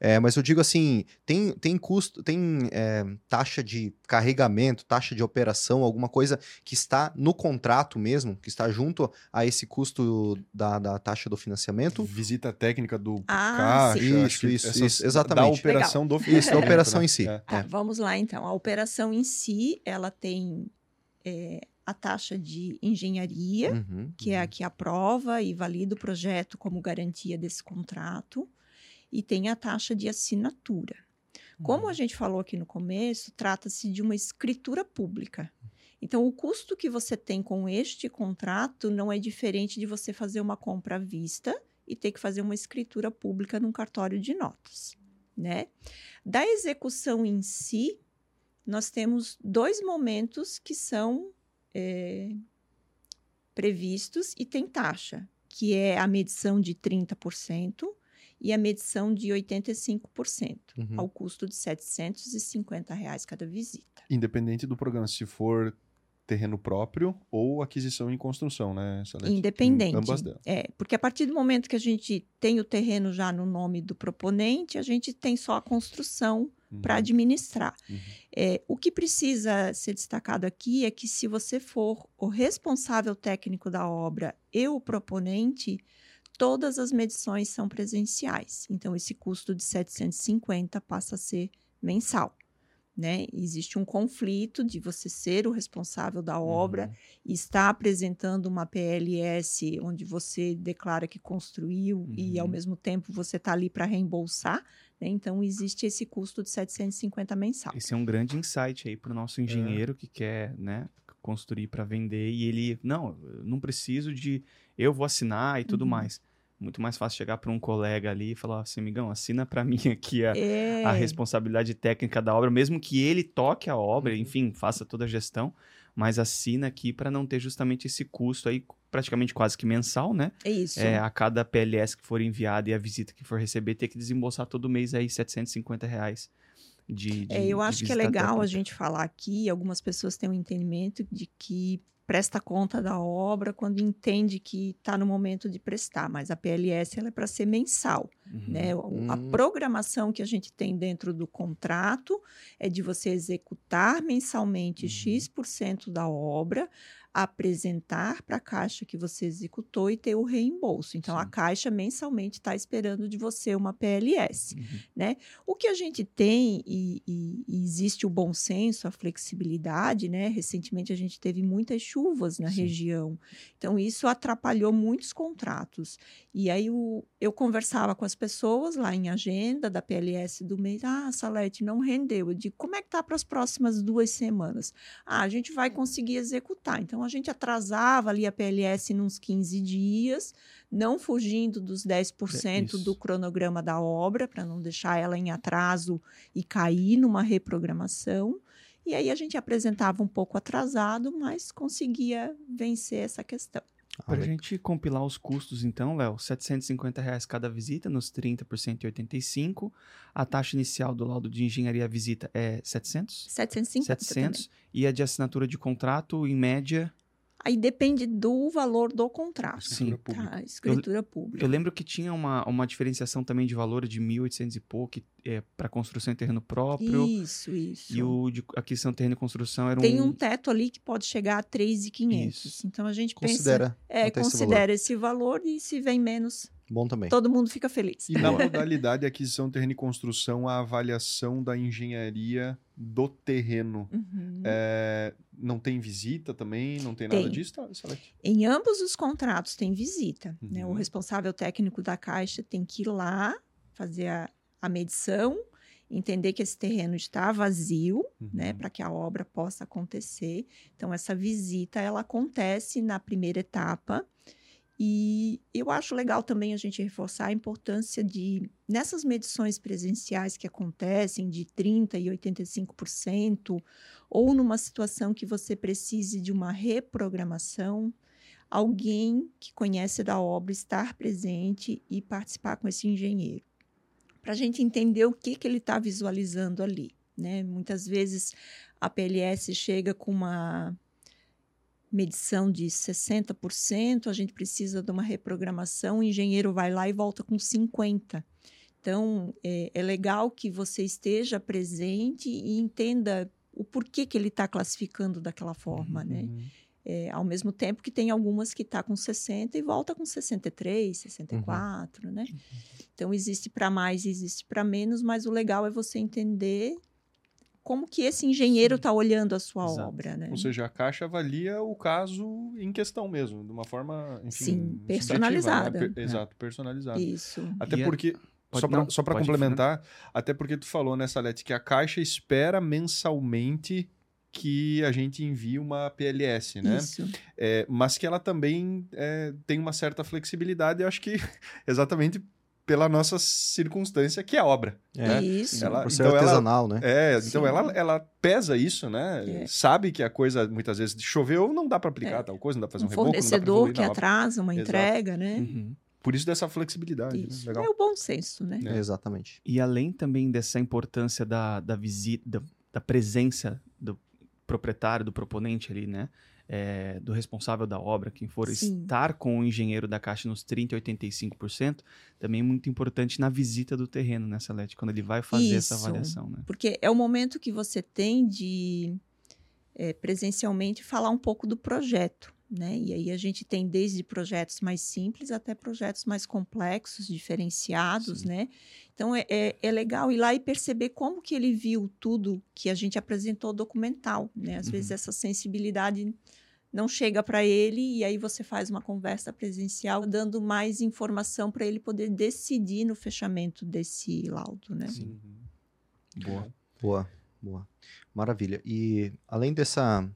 Speaker 1: É, mas eu digo assim, tem, tem custo, tem é, taxa de carregamento, taxa de operação, alguma coisa que está no contrato mesmo, que está junto a esse custo da, da taxa do financiamento?
Speaker 4: Visita técnica do
Speaker 2: Ah,
Speaker 4: caixa.
Speaker 1: sim. Isso, isso,
Speaker 4: essas-
Speaker 1: isso, exatamente.
Speaker 4: Da operação do
Speaker 1: Isso, da
Speaker 4: financiamento,
Speaker 1: operação
Speaker 4: né?
Speaker 1: em si.
Speaker 4: É.
Speaker 2: Tá,
Speaker 1: É.
Speaker 2: vamos lá então. A operação em si, ela tem é, a taxa de engenharia,
Speaker 1: Uhum,
Speaker 2: que é a que aprova e valida o projeto como garantia desse contrato, e tem a taxa de assinatura. Como a gente falou aqui no começo, trata-se de uma escritura pública. Então, o custo que você tem com este contrato não é diferente de você fazer uma compra à vista e ter que fazer uma escritura pública num cartório de notas, né? Da execução em si, nós temos dois momentos que são é, previstos e tem taxa, que é a medição de 30% e a medição de 85%,
Speaker 1: Uhum.
Speaker 2: ao custo de 750 reais cada visita.
Speaker 4: Independente do programa, se for terreno próprio ou aquisição em construção, né, Salete?
Speaker 2: Independente.
Speaker 4: Em Ambas delas.
Speaker 2: É, porque a partir do momento que a gente tem o terreno já no nome do proponente, a gente tem só a construção
Speaker 4: Uhum.
Speaker 2: para administrar.
Speaker 4: Uhum.
Speaker 2: É, o que precisa ser destacado aqui é que se você for o responsável técnico da obra e o proponente, todas as medições são presenciais. Então, esse custo de 750 passa a ser mensal. Né? Existe um conflito de você ser o responsável da obra
Speaker 4: Uhum.
Speaker 2: e estar apresentando uma PLS onde você declara que construiu e, ao
Speaker 4: Uhum.
Speaker 2: mesmo tempo, você está ali para reembolsar. né? Então, existe esse custo de 750 mensal.
Speaker 3: Esse é um grande insight aí para o nosso engenheiro que quer, né, construir para vender e ele, não, eu não preciso de, eu vou assinar e tudo
Speaker 2: Uhum.
Speaker 3: mais. Muito mais fácil chegar para um colega ali e falar assim, amigão, assina para mim aqui a,
Speaker 2: É,
Speaker 3: a responsabilidade técnica da obra, mesmo que ele toque a obra,
Speaker 4: Uhum.
Speaker 3: enfim, faça toda a gestão, mas assina aqui para não ter justamente esse custo aí, praticamente quase que mensal, né?
Speaker 2: é isso.
Speaker 3: É, a cada PLS que for enviada e a visita que for receber, ter que desembolsar todo mês aí 750 reais de, de
Speaker 2: É, eu acho que é legal a gente falar aqui, algumas pessoas têm um entendimento de que presta conta da obra quando entende que está no momento de prestar, mas a PLS ela é para ser mensal,
Speaker 3: Uhum.
Speaker 2: né? O- A
Speaker 1: Hum.
Speaker 2: programação que a gente tem dentro do contrato é de você executar mensalmente
Speaker 3: Uhum.
Speaker 2: X% da obra, apresentar para a Caixa que você executou e ter o reembolso. Então, a
Speaker 3: Sim.
Speaker 2: Caixa mensalmente está esperando de você uma PLS.
Speaker 3: Uhum.
Speaker 2: né? O que a gente tem e, e- e existe o bom senso, a flexibilidade, né? Recentemente a gente teve muitas chuvas na
Speaker 3: Sim.
Speaker 2: região, então isso atrapalhou muitos contratos. E aí o- eu conversava com as pessoas lá em agenda da PLS do mês, ah, Salete, não rendeu. Eu digo, como é que tá para as próximas duas semanas? Ah, a gente vai conseguir executar. Então a gente atrasava ali a PLS nos 15 dias, não fugindo dos 10%
Speaker 3: isso.
Speaker 2: do cronograma da obra, para não deixar ela em atraso e cair numa reprogramação. E aí a gente apresentava um pouco atrasado, mas conseguia vencer essa questão.
Speaker 1: Ah,
Speaker 3: Pra
Speaker 1: le-
Speaker 3: gente compilar os custos, então, Léo, 750 reais cada visita, nos 30 por 185. A taxa inicial do laudo de engenharia à visita é 700?
Speaker 2: 750 também.
Speaker 3: 700. E a de assinatura de contrato, em média,
Speaker 2: Aí depende do valor do contrato.
Speaker 3: Sim.
Speaker 4: Escritura pública.
Speaker 2: Tá, escritura pública.
Speaker 3: eu lembro que tinha uma, uma diferenciação também de valor de 1.800 e pouco é, para construção em terreno próprio.
Speaker 2: Isso, isso.
Speaker 3: E o de aquisição de terreno e construção era
Speaker 2: Tem
Speaker 3: um...
Speaker 2: um teto ali que pode chegar a 3.500.
Speaker 3: Isso.
Speaker 2: Então a gente
Speaker 1: Considera.
Speaker 2: pensa, é,
Speaker 1: até esse
Speaker 2: considera esse valor e se vem menos,
Speaker 1: Bom também.
Speaker 2: todo mundo fica feliz.
Speaker 4: E na modalidade aquisição, terreno e construção, a avaliação da engenharia do terreno.
Speaker 2: Uhum.
Speaker 4: É, não tem visita também? Não tem nada
Speaker 2: Tem.
Speaker 4: disso? Tá?
Speaker 2: Em ambos os contratos tem visita. né? O
Speaker 4: Uhum.
Speaker 2: responsável técnico da Caixa tem que ir lá fazer a, a medição, entender que esse terreno está vazio, né,
Speaker 4: Uhum.
Speaker 2: para que a obra possa acontecer. Então essa visita ela acontece na primeira etapa. E eu acho legal também a gente reforçar a importância de, nessas medições presenciais que acontecem de 30% e 85%, ou numa situação que você precise de uma reprogramação, alguém que conhece da obra estar presente e participar com esse engenheiro. Para a gente entender o que, que ele está visualizando ali. Né? Muitas vezes a PLS chega com uma medição de 60%, a gente precisa de uma reprogramação, o engenheiro vai lá e volta com 50%. Então, é, é legal que você esteja presente e entenda o porquê que ele está classificando daquela forma, né?
Speaker 4: Uhum.
Speaker 2: É, ao mesmo tempo que tem algumas que está com 60 e volta com 63, 64, né? Então, existe para mais, existe para menos, mas o legal é você entender como que esse engenheiro está olhando a sua
Speaker 3: Exato.
Speaker 2: obra, né?
Speaker 4: Ou seja, a Caixa avalia o caso em questão mesmo, de uma forma, enfim,
Speaker 2: Sim,
Speaker 4: subjetiva,
Speaker 2: personalizada.
Speaker 4: né? Per- Exato, personalizada.
Speaker 2: Isso.
Speaker 4: Até
Speaker 3: E é-
Speaker 4: porque,
Speaker 3: Pode-
Speaker 4: só para
Speaker 3: pode ir,
Speaker 4: complementar, até porque tu falou, né, Salete, que a Caixa espera mensalmente que a gente envie uma PLS, né?
Speaker 2: Isso.
Speaker 4: É, mas que ela também é, tem uma certa flexibilidade, eu acho que exatamente pela nossa circunstância, que é a obra.
Speaker 1: É.
Speaker 4: né?
Speaker 2: Isso.
Speaker 4: Ela-
Speaker 1: Por ser
Speaker 4: então ela-
Speaker 1: artesanal, né?
Speaker 4: É,
Speaker 2: Sim.
Speaker 4: então ela, ela pesa isso, né?
Speaker 2: É.
Speaker 4: Sabe que a coisa, muitas vezes, choveu, não dá para aplicar
Speaker 2: É.
Speaker 4: tal coisa, não dá para fazer um,
Speaker 2: um
Speaker 4: reboco, não dá pra
Speaker 2: fornecedor que atrasa uma
Speaker 4: Exato.
Speaker 2: entrega, né?
Speaker 3: Uhum.
Speaker 4: Por isso dessa flexibilidade, né?
Speaker 2: Isso.
Speaker 4: Legal.
Speaker 2: É o bom senso, né?
Speaker 4: É.
Speaker 1: Exatamente.
Speaker 3: E além também dessa importância da, da visita, da, da presença do proprietário, do proponente ali, né? É, do responsável da obra, quem for
Speaker 2: Sim.
Speaker 3: estar com o engenheiro da Caixa nos 30% e 85%, também é muito importante na visita do terreno, né, Salete? Quando ele vai fazer essa
Speaker 2: Isso.
Speaker 3: avaliação, né?
Speaker 2: Porque é o momento que você tem de é, presencialmente falar um pouco do projeto. Né? E aí a gente tem desde projetos mais simples até projetos mais complexos, diferenciados,
Speaker 3: Sim.
Speaker 2: né? Então é, é, é legal ir lá e perceber como que ele viu tudo que a gente apresentou documental, né? Às
Speaker 3: Uhum.
Speaker 2: vezes essa sensibilidade não chega para ele e aí você faz uma conversa presencial dando mais informação para ele poder decidir no fechamento desse laudo, né?
Speaker 3: Sim.
Speaker 4: Uhum.
Speaker 3: Boa.
Speaker 1: Boa, boa. Maravilha. E além dessa,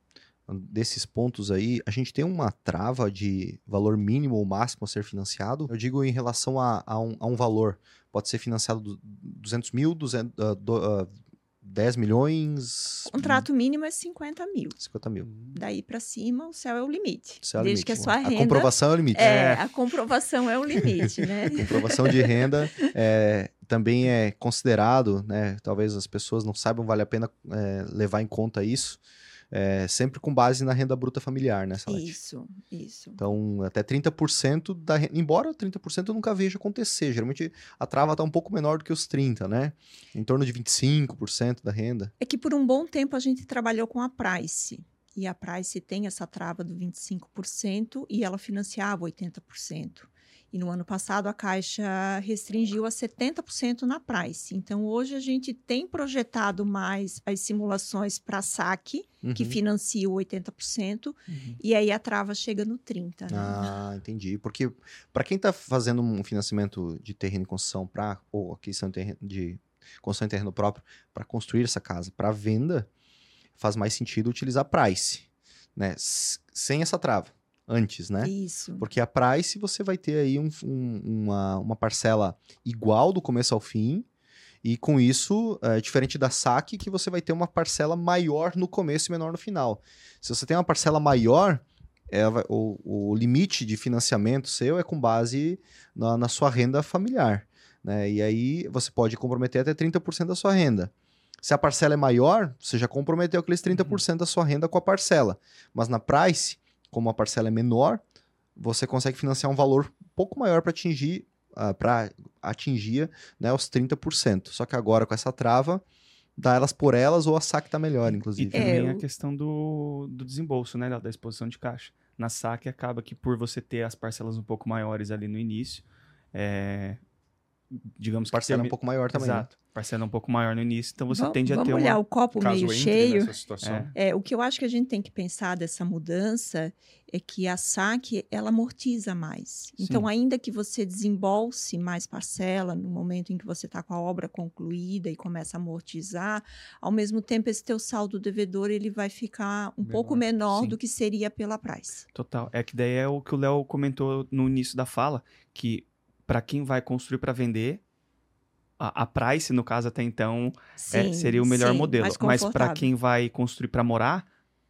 Speaker 1: desses pontos aí, a gente tem uma trava de valor mínimo ou máximo a ser financiado? Eu digo em relação a, a, um, a um valor. Pode ser financiado du- 200 mil, 200, ah, do- ah, 10 milhões...
Speaker 2: O contrato mínimo é 50 mil.
Speaker 1: 50 mil.
Speaker 2: Daí para cima, o céu é o limite.
Speaker 1: Isso é o
Speaker 2: Desde
Speaker 1: limite.
Speaker 2: que a sua
Speaker 1: A
Speaker 2: renda.
Speaker 1: comprovação é o limite.
Speaker 2: É, a comprovação é o limite, né?
Speaker 1: comprovação de renda é, também é considerado, né? Talvez as pessoas não saibam, vale a pena é, levar em conta isso, é, sempre com base na renda bruta familiar, né, Salete?
Speaker 2: Isso, isso.
Speaker 1: Então, até 30% da renda. Embora 30% eu nunca vejo acontecer. Geralmente a trava está um pouco menor do que os 30%, né? Em torno de 25% da renda.
Speaker 2: É que por um bom tempo a gente trabalhou com a Price. e a Price tem essa trava do 25% e ela financiava 80%. E no ano passado a Caixa restringiu a 70% na Price. Então hoje a gente tem projetado mais as simulações para saque, uhum. que financia o 80%, uhum. e aí a trava chega no 30%. Né?
Speaker 1: Ah, entendi. Porque para quem está fazendo um financiamento de terreno em construção para ou aquisição de, de construção em terreno próprio para construir essa casa para venda, faz mais sentido utilizar Price, né? Sem essa trava antes, né?
Speaker 2: Isso.
Speaker 1: Porque a price você vai ter aí um, um, uma, uma parcela igual do começo ao fim. E com isso, é diferente da saque, que você vai ter uma parcela maior no começo e menor no final. Se você tem uma parcela maior, é, o, o limite de financiamento seu é com base na, na sua renda familiar. Né? E aí você pode comprometer até 30% da sua renda. Se a parcela é maior, você já comprometeu aqueles 30% uhum. da sua renda com a parcela. Mas na price, como a parcela é menor, você consegue financiar um valor um pouco maior para atingir uh, para atingir né, os 30%. Só que agora com essa trava, dá elas por elas ou a SAC está melhor, inclusive.
Speaker 3: E também é, a questão do, do desembolso, né, da exposição de caixa. Na SAC acaba que por você ter as parcelas um pouco maiores ali no início, é, digamos
Speaker 1: parcela
Speaker 3: que...
Speaker 1: Parcela um pouco maior também.
Speaker 3: Né? Exato. Né? Parcela um pouco maior no início, então você
Speaker 2: vamos,
Speaker 3: tende a ter
Speaker 2: Vamos olhar
Speaker 3: uma...
Speaker 2: o copo meio cheio.
Speaker 4: É.
Speaker 2: é. o que eu acho que a gente tem que pensar dessa mudança é que a saque, ela amortiza mais. Sim. Então, ainda que você desembolse mais parcela no momento em que você está com a obra concluída e começa a amortizar, ao mesmo tempo esse teu saldo devedor, ele vai ficar um menor. pouco menor Sim. do que seria pela price.
Speaker 3: Total. É que daí é o que o Léo comentou no início da fala, que para quem vai construir para vender, a, a Price, no caso, até então, é, sim, é, seria o melhor sim, modelo. Mas para quem vai construir para morar,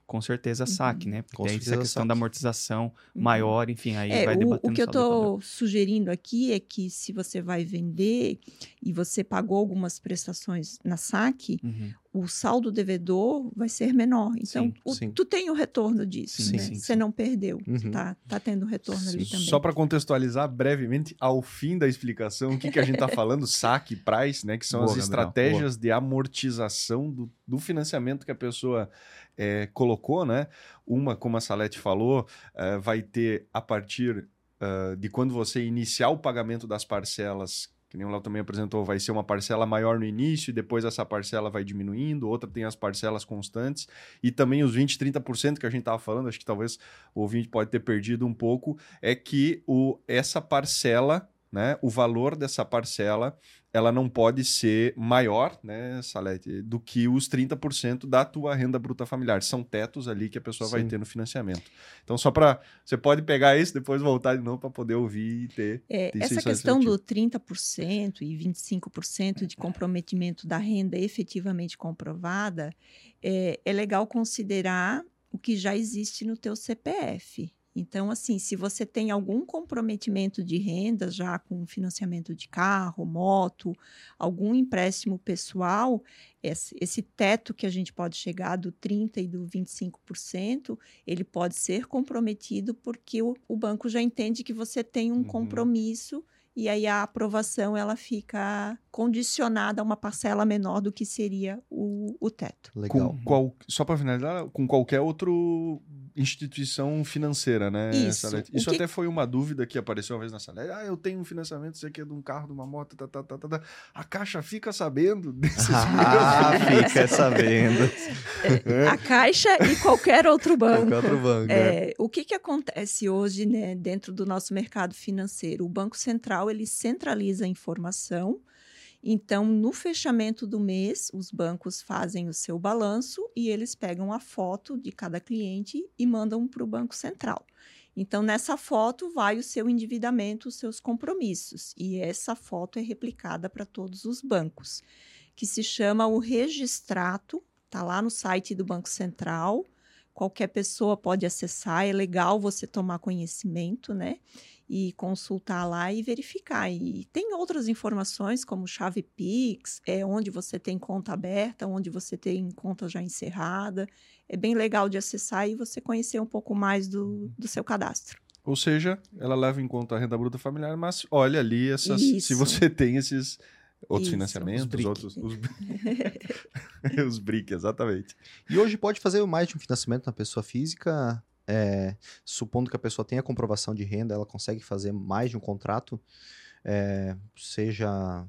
Speaker 3: com certeza saque, uhum. né? Porque tem essa questão saque. da amortização uhum. maior, enfim, aí é, vai debatendo.
Speaker 2: O, o que eu estou sugerindo aqui é que se você vai vender e você pagou algumas prestações na saque, uhum. O saldo devedor vai ser menor. Então, sim, o, sim. tu tem o retorno disso, sim, né? Você não perdeu, uhum. tá, tá tendo retorno ali também.
Speaker 4: Só para contextualizar brevemente, ao fim da explicação, o que, que a gente está falando, saque, price, né? Que são boa, as estratégias de amortização do, do financiamento que a pessoa é, colocou, né? Uma, como a Salete falou, é, vai ter a partir uh, de quando você iniciar o pagamento das parcelas que nem o Léo também apresentou, vai ser uma parcela maior no início, e depois essa parcela vai diminuindo, outra tem as parcelas constantes, e também os 20, 30% que a gente estava falando, acho que talvez o ouvinte pode ter perdido um pouco, é que o, essa parcela, né, o valor dessa parcela ela não pode ser maior, né, Salete, do que os 30% da tua renda bruta familiar. São tetos ali que a pessoa Sim. vai ter no financiamento. Então, só para. Você pode pegar isso, depois voltar de novo para poder ouvir e ter.
Speaker 2: É, essa questão do 30% e 25% de comprometimento da renda efetivamente comprovada, é, é legal considerar o que já existe no teu CPF. Então, assim, se você tem algum comprometimento de renda já com financiamento de carro, moto, algum empréstimo pessoal, esse, esse teto que a gente pode chegar do 30% e do 25%, ele pode ser comprometido porque o, o banco já entende que você tem um uhum. compromisso e aí a aprovação ela fica condicionada a uma parcela menor do que seria o, o teto.
Speaker 4: Legal. Com qual, só para finalizar, com qualquer outro instituição financeira, né?
Speaker 2: Isso.
Speaker 4: Isso que... até foi uma dúvida que apareceu uma vez na sala. Ah, eu tenho um financiamento, isso aqui é de um carro, de uma moto, tá, tá, tá, tá. tá. A Caixa fica sabendo desses
Speaker 1: Ah, fica sabendo.
Speaker 2: É, a Caixa e qualquer outro banco.
Speaker 1: Qualquer outro banco.
Speaker 2: É, é. O que, que acontece hoje, né, dentro do nosso mercado financeiro? O Banco Central, ele centraliza a informação então, no fechamento do mês, os bancos fazem o seu balanço e eles pegam a foto de cada cliente e mandam para o Banco Central. Então, nessa foto vai o seu endividamento, os seus compromissos. E essa foto é replicada para todos os bancos, que se chama o registrato, está lá no site do Banco Central. Qualquer pessoa pode acessar, é legal você tomar conhecimento, né? E consultar lá e verificar. E tem outras informações, como chave Pix, é onde você tem conta aberta, onde você tem conta já encerrada. É bem legal de acessar e você conhecer um pouco mais do, do seu cadastro.
Speaker 4: Ou seja, ela leva em conta a renda bruta familiar, mas olha ali essas, se você tem esses Outros Isso, financiamentos, os outros. Os, os BRIC, exatamente.
Speaker 1: E hoje pode fazer mais de um financiamento na pessoa física, é, supondo que a pessoa tenha comprovação de renda, ela consegue fazer mais de um contrato, é, seja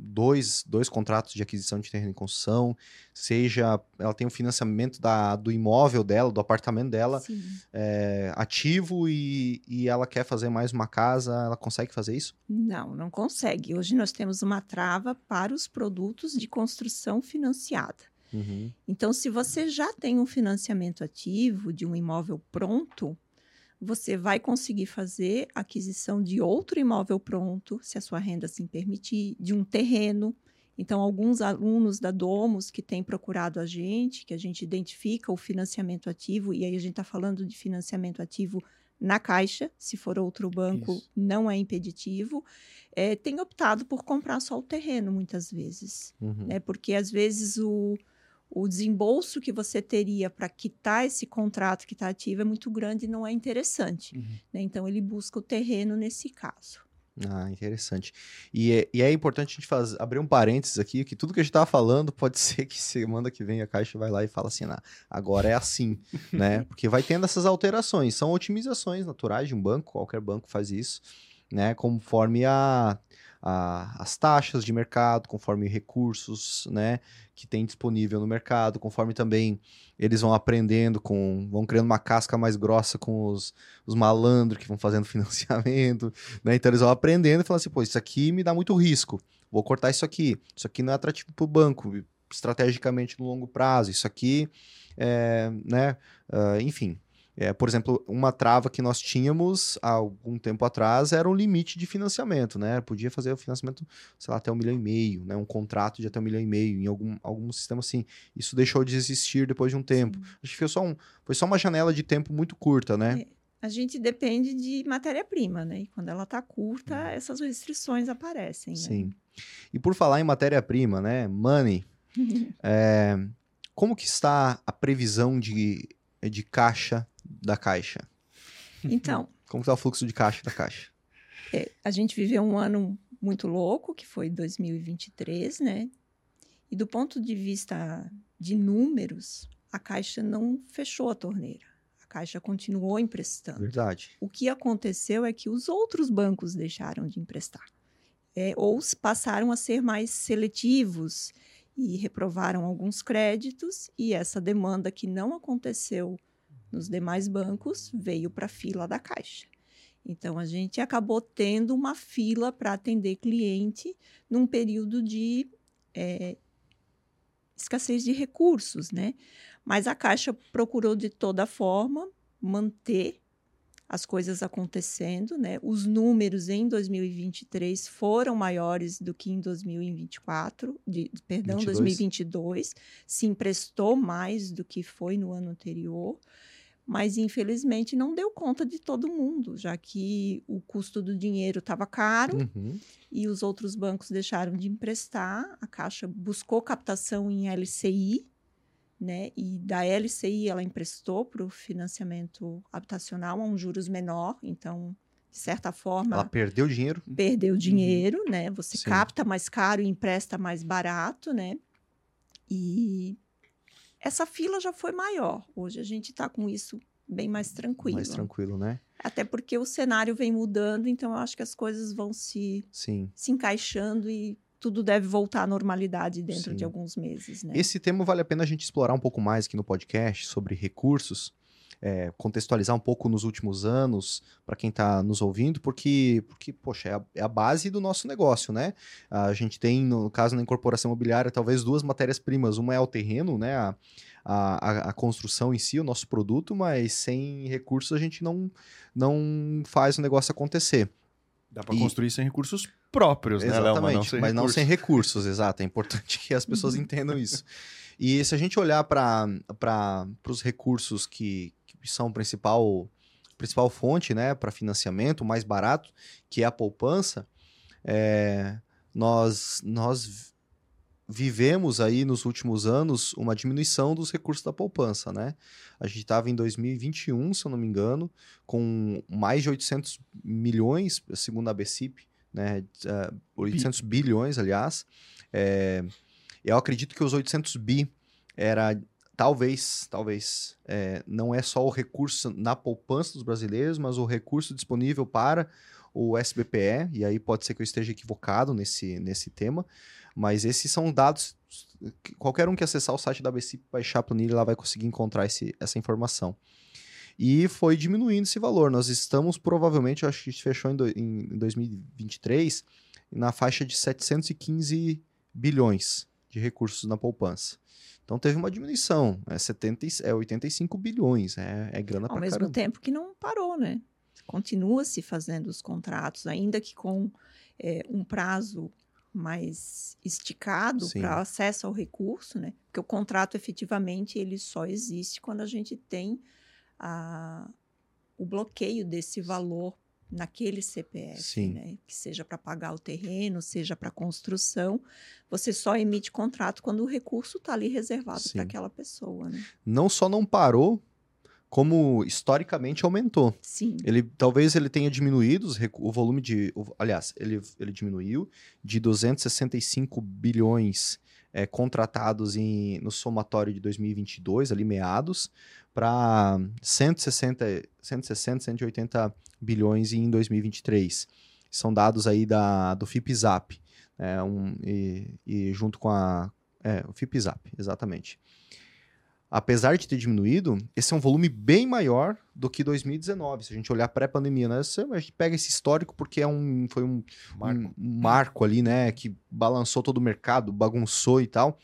Speaker 1: dois, dois contratos de aquisição de terreno em construção, seja ela tem o financiamento da, do imóvel dela, do apartamento dela é, ativo e, e ela quer fazer mais uma casa, ela consegue fazer isso?
Speaker 2: Não, não consegue. Hoje nós temos uma trava para os produtos de construção financiada. Uhum. Então, se você já tem um financiamento ativo de um imóvel pronto, você vai conseguir fazer aquisição de outro imóvel pronto, se a sua renda assim permitir, de um terreno. Então, alguns alunos da Domus que têm procurado a gente, que a gente identifica o financiamento ativo, e aí a gente está falando de financiamento ativo na Caixa, se for outro banco, Isso. não é impeditivo, é, tem optado por comprar só o terreno, muitas vezes. Uhum. Né? Porque, às vezes, o, o desembolso que você teria para quitar esse contrato que está ativo é muito grande e não é interessante. Uhum. Né? Então, ele busca o terreno nesse caso.
Speaker 1: Ah, interessante. E é, e é importante a gente fazer, abrir um parênteses aqui, que tudo que a gente estava falando pode ser que semana que vem a Caixa vai lá e fala assim, ah, agora é assim, né? Porque vai tendo essas alterações, são otimizações naturais de um banco, qualquer banco faz isso, né? Conforme a, a, as taxas de mercado, conforme recursos, né? que tem disponível no mercado, conforme também eles vão aprendendo com, vão criando uma casca mais grossa com os, os malandros que vão fazendo financiamento, né? Então eles vão aprendendo e falando assim, pô, isso aqui me dá muito risco, vou cortar isso aqui, isso aqui não é atrativo para o banco, estrategicamente no longo prazo, isso aqui, é, né? Uh, enfim, é, por exemplo, uma trava que nós tínhamos há algum tempo atrás era um limite de financiamento, né? Podia fazer o financiamento, sei lá, até um milhão e meio, né? Um contrato de até um milhão e meio em algum, algum sistema assim. Isso deixou de existir depois de um tempo. Sim. Acho que foi só, um, foi só uma janela de tempo muito curta, né?
Speaker 2: É a gente depende de matéria-prima, né? E quando ela está curta, hum. essas restrições aparecem. Né?
Speaker 1: Sim. E por falar em matéria-prima, né? Money. é, como que está a previsão de, de caixa da Caixa?
Speaker 2: Então.
Speaker 1: Como está o fluxo de caixa da Caixa?
Speaker 2: É, a gente viveu um ano muito louco, que foi 2023, né? E do ponto de vista de números, a Caixa não fechou a torneira. A Caixa continuou emprestando.
Speaker 1: Verdade.
Speaker 2: O que aconteceu é que os outros bancos deixaram de emprestar. É, ou passaram a ser mais seletivos e reprovaram alguns créditos, e essa demanda que não aconteceu nos demais bancos veio para a fila da Caixa. Então, a gente acabou tendo uma fila para atender cliente num período de é, escassez de recursos, né? Mas a Caixa procurou de toda forma manter as coisas acontecendo, né? Os números em 2023 foram maiores do que em 2024, de, perdão, 22. 2022, se emprestou mais do que foi no ano anterior mas infelizmente não deu conta de todo mundo, já que o custo do dinheiro estava caro uhum. e os outros bancos deixaram de emprestar. A Caixa buscou captação em LCI, né? E da LCI ela emprestou para o financiamento habitacional a um juros menor, então de certa forma.
Speaker 1: Ela perdeu dinheiro?
Speaker 2: Perdeu dinheiro, uhum. né? Você Sim. capta mais caro e empresta mais barato, né? E essa fila já foi maior. Hoje a gente está com isso bem mais tranquilo.
Speaker 1: Mais tranquilo, né?
Speaker 2: Até porque o cenário vem mudando, então eu acho que as coisas vão se,
Speaker 1: Sim.
Speaker 2: se encaixando e tudo deve voltar à normalidade dentro Sim. de alguns meses. Né?
Speaker 1: Esse tema vale a pena a gente explorar um pouco mais aqui no podcast sobre recursos. É, contextualizar um pouco nos últimos anos para quem está nos ouvindo, porque, porque poxa, é a, é a, base do nosso negócio, né? A gente tem, no caso, na incorporação imobiliária, talvez duas matérias-primas. Uma é o terreno, né? A, a, a, construção em si, o nosso produto, mas sem recursos a gente não, não faz o negócio acontecer.
Speaker 4: Dá para construir sem recursos próprios,
Speaker 1: Exatamente,
Speaker 4: né,
Speaker 1: Léo? Mas, não sem, mas não sem recursos, exato. É importante que as pessoas entendam isso. E se a gente olhar para os recursos que, que são o principal, principal fonte né, para financiamento, mais barato, que é a poupança, é, nós, nós vivemos aí nos últimos anos uma diminuição dos recursos da poupança, né? A gente estava em 2021, se eu não me engano, com mais de 800 milhões, segundo a BCIP, né? Uh, 800 bi. bilhões, aliás. É, eu acredito que os 800 bi era talvez, talvez, é, não é só o recurso na poupança dos brasileiros, mas o recurso disponível para o SBPE, e aí pode ser que eu esteja equivocado nesse, nesse tema, mas esses são dados, qualquer um que acessar o site da BC baixar a planilha, lá vai conseguir encontrar esse, essa informação. E foi diminuindo esse valor. Nós estamos provavelmente, eu acho que fechou em, do, em 2023, na faixa de 715 bilhões de recursos na poupança. Então teve uma diminuição, é, 70, é 85 bilhões, é, é grana
Speaker 2: Ao
Speaker 1: pra
Speaker 2: mesmo
Speaker 1: caramba.
Speaker 2: tempo que não parou, né? Continua se fazendo os contratos, ainda que com é, um prazo mais esticado para acesso ao recurso, né? Porque o contrato efetivamente ele só existe quando a gente tem a, o bloqueio desse valor naquele CPF, Sim. né? Que seja para pagar o terreno, seja para construção, você só emite contrato quando o recurso está ali reservado para aquela pessoa, né?
Speaker 1: Não só não parou, como historicamente aumentou.
Speaker 2: Sim.
Speaker 1: Ele talvez ele tenha diminuído o volume de, o, aliás, ele, ele diminuiu de 265 bilhões é, contratados em, no somatório de 2022, ali meados, para 160, 160, 180 bilhões em 2023. São dados aí da, do FIPZAP, é, um, e, e, junto com a... É, o FIPZAP, exatamente. Apesar de ter diminuído, esse é um volume bem maior do que 2019. Se a gente olhar pré-pandemia, né? a gente pega esse histórico porque é um, foi um marco. um marco ali, né? Que balançou todo o mercado, bagunçou e tal.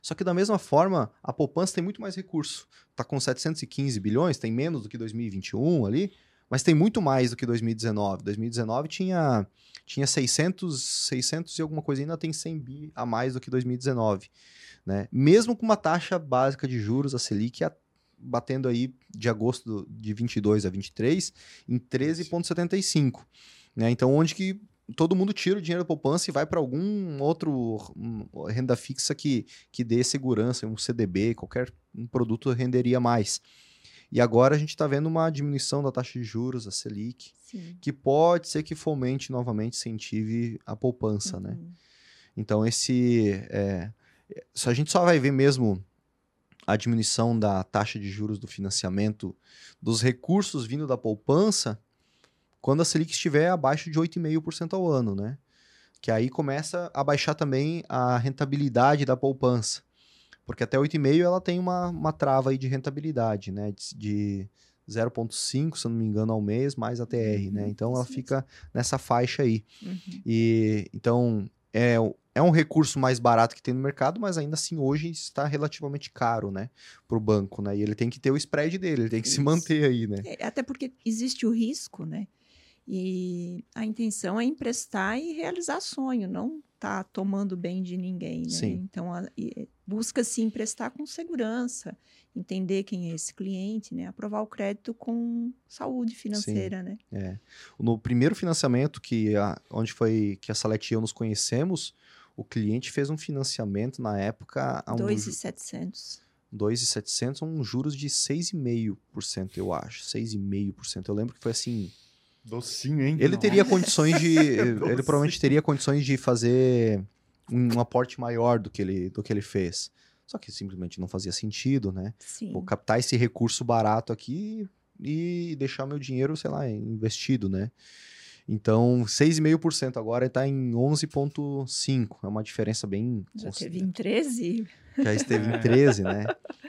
Speaker 1: Só que da mesma forma, a poupança tem muito mais recurso. Está com 715 bilhões, tem menos do que 2021 ali, mas tem muito mais do que 2019. 2019 tinha, tinha 600, 600 e alguma coisa, ainda tem 100 bi a mais do que 2019. Né? Mesmo com uma taxa básica de juros, a Selic, a, batendo aí de agosto de 22 a 23 em 13,75. Né? Então, onde que todo mundo tira o dinheiro da poupança e vai para algum outro renda fixa que, que dê segurança, um CDB, qualquer um produto renderia mais. E agora a gente está vendo uma diminuição da taxa de juros, a Selic, Sim. que pode ser que fomente novamente, incentive a poupança, né? uhum. né? Então, esse. É, a gente só vai ver mesmo a diminuição da taxa de juros do financiamento, dos recursos vindo da poupança, quando a Selic estiver abaixo de 8,5% ao ano, né? Que aí começa a baixar também a rentabilidade da poupança. Porque até 8,5% ela tem uma, uma trava aí de rentabilidade, né? De, de 0,5, se eu não me engano, ao mês, mais a TR, né? uhum, né? Então ela fica nessa faixa aí. Uhum. E então é, é um recurso mais barato que tem no mercado, mas ainda assim hoje está relativamente caro, né, para o banco, né? E ele tem que ter o spread dele, ele tem que Isso. se manter aí, né?
Speaker 2: É, até porque existe o risco, né? E a intenção é emprestar e realizar sonho, não tá tomando bem de ninguém, né? Sim. Então busca se emprestar com segurança, entender quem é esse cliente, né? Aprovar o crédito com saúde financeira, Sim. né?
Speaker 1: É. No primeiro financiamento que a, onde foi que a Salete e eu nos conhecemos, o cliente fez um financiamento na época
Speaker 2: a um 2,700.
Speaker 1: 2,700, um juros de 6,5%, eu acho. 6,5%. Eu lembro que foi assim,
Speaker 4: Docinho, hein?
Speaker 1: Ele teria condições de. ele provavelmente teria condições de fazer um aporte maior do que ele, do que ele fez. Só que simplesmente não fazia sentido, né?
Speaker 2: Sim.
Speaker 1: Vou captar esse recurso barato aqui e deixar meu dinheiro, sei lá, investido, né? Então, 6,5% agora está em 11,5%. É uma diferença bem.
Speaker 2: Já esteve em 13%.
Speaker 1: Já esteve em 13%, né?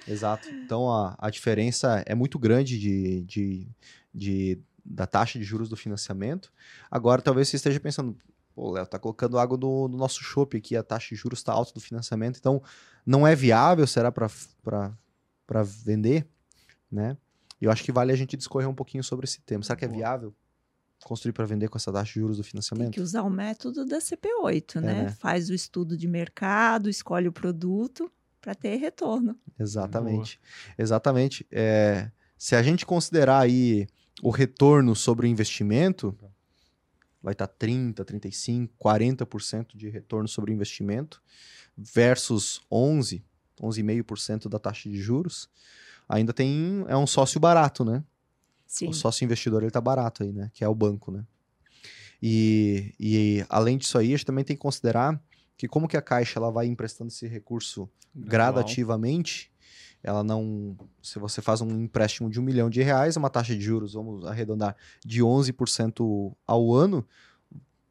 Speaker 1: Exato. Então, a, a diferença é muito grande de, de, de, da taxa de juros do financiamento. Agora, talvez você esteja pensando, Pô, Léo, tá colocando água no, no nosso shopping aqui, a taxa de juros está alta do financiamento, então não é viável, será para vender, né? E eu acho que vale a gente discorrer um pouquinho sobre esse tema. Será que é viável construir para vender com essa taxa de juros do financiamento? Tem
Speaker 2: que usar o método da CP8, é, né? né? Faz o estudo de mercado, escolhe o produto para ter retorno.
Speaker 1: Exatamente. Boa. Exatamente. É, se a gente considerar aí o retorno sobre o investimento, vai estar 30, 35, 40% de retorno sobre o investimento versus 11, 11,5% da taxa de juros. Ainda tem é um sócio barato, né?
Speaker 2: Sim.
Speaker 1: O sócio investidor ele tá barato aí, né? Que é o banco, né? E, e além disso aí, a gente também tem que considerar que como que a Caixa ela vai emprestando esse recurso Gradual. gradativamente, ela não. Se você faz um empréstimo de um milhão de reais, uma taxa de juros, vamos arredondar, de 11% ao ano,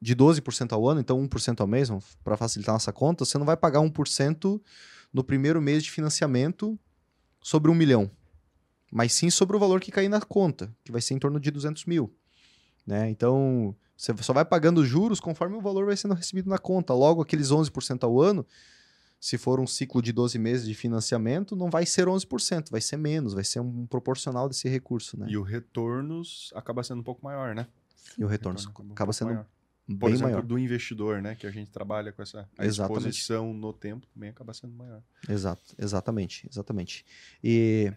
Speaker 1: de 12% ao ano, então 1% ao mês, para facilitar nossa conta, você não vai pagar 1% no primeiro mês de financiamento sobre um milhão, mas sim sobre o valor que cair na conta, que vai ser em torno de 200 mil. Né? Então, você só vai pagando juros conforme o valor vai sendo recebido na conta. Logo, aqueles 11% ao ano, se for um ciclo de 12 meses de financiamento, não vai ser 11%, vai ser menos, vai ser um proporcional desse recurso. Né?
Speaker 4: E o retorno acaba sendo um pouco maior, né?
Speaker 1: E o retorno, o retorno acaba um sendo maior.
Speaker 4: Por exemplo, maior. do investidor, né? Que a gente trabalha com essa exposição no tempo, também acaba sendo maior.
Speaker 1: Exato, exatamente, exatamente. E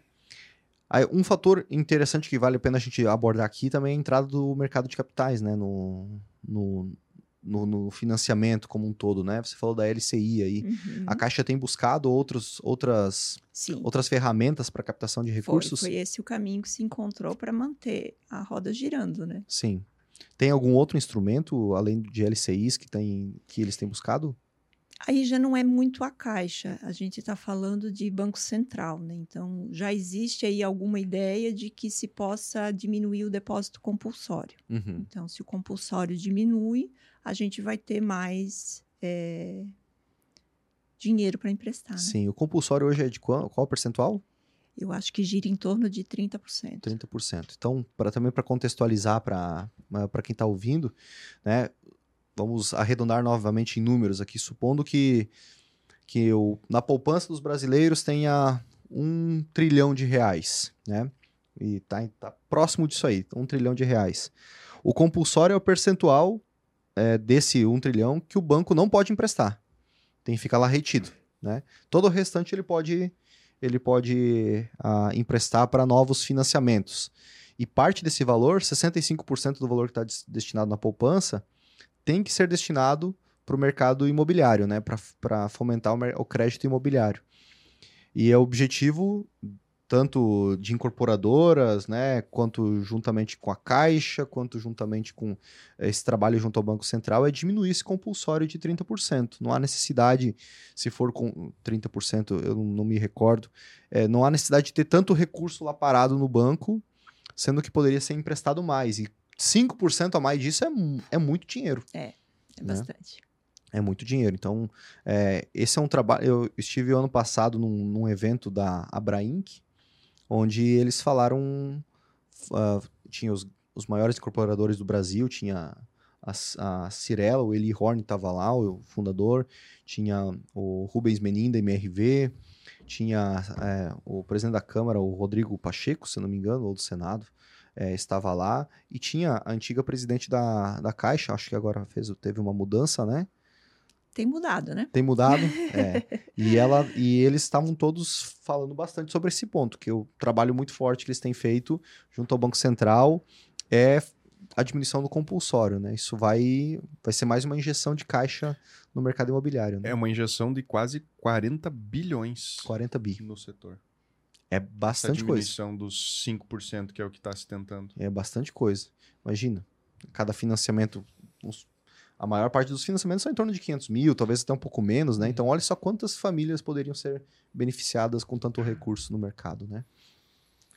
Speaker 1: aí, um fator interessante que vale a pena a gente abordar aqui também é a entrada do mercado de capitais, né? No, no, no, no financiamento como um todo, né? Você falou da LCI aí. Uhum. A Caixa tem buscado outros, outras, outras ferramentas para captação de recursos?
Speaker 2: Foi, foi esse o caminho que se encontrou para manter a roda girando, né?
Speaker 1: Sim. Tem algum outro instrumento, além de LCIs, que, tem, que eles têm buscado?
Speaker 2: Aí já não é muito a caixa, a gente está falando de Banco Central, né? Então já existe aí alguma ideia de que se possa diminuir o depósito compulsório. Uhum. Então, se o compulsório diminui, a gente vai ter mais é, dinheiro para emprestar. Né?
Speaker 1: Sim, o compulsório hoje é de qual, qual percentual?
Speaker 2: eu acho que gira em torno de 30%.
Speaker 1: 30%. Então, para também para contextualizar para quem está ouvindo, né, vamos arredondar novamente em números aqui, supondo que, que eu, na poupança dos brasileiros tenha um trilhão de reais, né? E tá, tá próximo disso aí, um trilhão de reais. O compulsório é o percentual é, desse um trilhão que o banco não pode emprestar. Tem que ficar lá retido, né? Todo o restante ele pode ele pode uh, emprestar para novos financiamentos. E parte desse valor, 65% do valor que está destinado na poupança, tem que ser destinado para o mercado imobiliário, né? para fomentar o, o crédito imobiliário. E é objetivo tanto de incorporadoras, né, quanto juntamente com a Caixa, quanto juntamente com eh, esse trabalho junto ao Banco Central, é diminuir esse compulsório de 30%. Não há necessidade, se for com 30%, eu não me recordo, é, não há necessidade de ter tanto recurso lá parado no banco, sendo que poderia ser emprestado mais. E 5% a mais disso é, é muito dinheiro.
Speaker 2: É, é né? bastante.
Speaker 1: É muito dinheiro. Então, é, esse é um trabalho. Eu estive ano passado num, num evento da Abrainc, onde eles falaram. Uh, tinha os, os maiores incorporadores do Brasil, tinha a, a Cirela, o Eli Horn estava lá, o fundador, tinha o Rubens Menin da MRV, tinha é, o presidente da Câmara, o Rodrigo Pacheco, se não me engano, ou do Senado, é, estava lá, e tinha a antiga presidente da, da Caixa, acho que agora fez, teve uma mudança, né?
Speaker 2: Tem mudado, né?
Speaker 1: Tem mudado, é. E, ela, e eles estavam todos falando bastante sobre esse ponto, que o trabalho muito forte que eles têm feito junto ao Banco Central é a diminuição do compulsório, né? Isso vai, vai ser mais uma injeção de caixa no mercado imobiliário. Né?
Speaker 4: É uma injeção de quase 40 bilhões
Speaker 1: 40 bi.
Speaker 4: no setor.
Speaker 1: É bastante coisa.
Speaker 4: Essa diminuição dos 5% que é o que está se tentando.
Speaker 1: É bastante coisa. Imagina, cada financiamento, uns a maior parte dos financiamentos são em torno de 500 mil, talvez até um pouco menos, né? Uhum. Então, olha só quantas famílias poderiam ser beneficiadas com tanto recurso no mercado, né?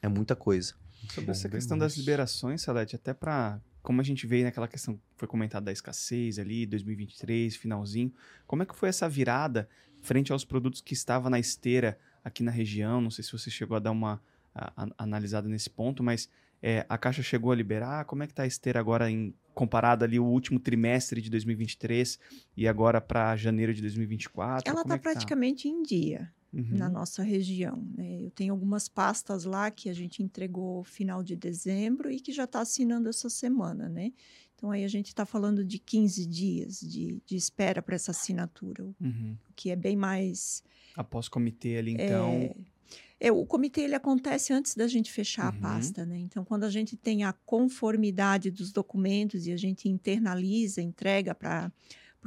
Speaker 1: É muita coisa.
Speaker 3: Sobre essa questão das liberações, Salete, até para como a gente veio naquela questão foi comentada da escassez ali, 2023, finalzinho, como é que foi essa virada frente aos produtos que estavam na esteira aqui na região? Não sei se você chegou a dar uma a, a, analisada nesse ponto, mas é, a Caixa chegou a liberar? Como é que está a esteira agora em comparado ali o último trimestre de 2023 e agora para janeiro de 2024?
Speaker 2: Ela está
Speaker 3: é
Speaker 2: tá praticamente tá? em dia uhum. na nossa região. Né? Eu tenho algumas pastas lá que a gente entregou final de dezembro e que já está assinando essa semana, né? Então aí a gente está falando de 15 dias de, de espera para essa assinatura, uhum. o que é bem mais.
Speaker 3: Após comitê ali, então.
Speaker 2: É é, o comitê ele acontece antes da gente fechar uhum. a pasta, né? Então, quando a gente tem a conformidade dos documentos e a gente internaliza, entrega para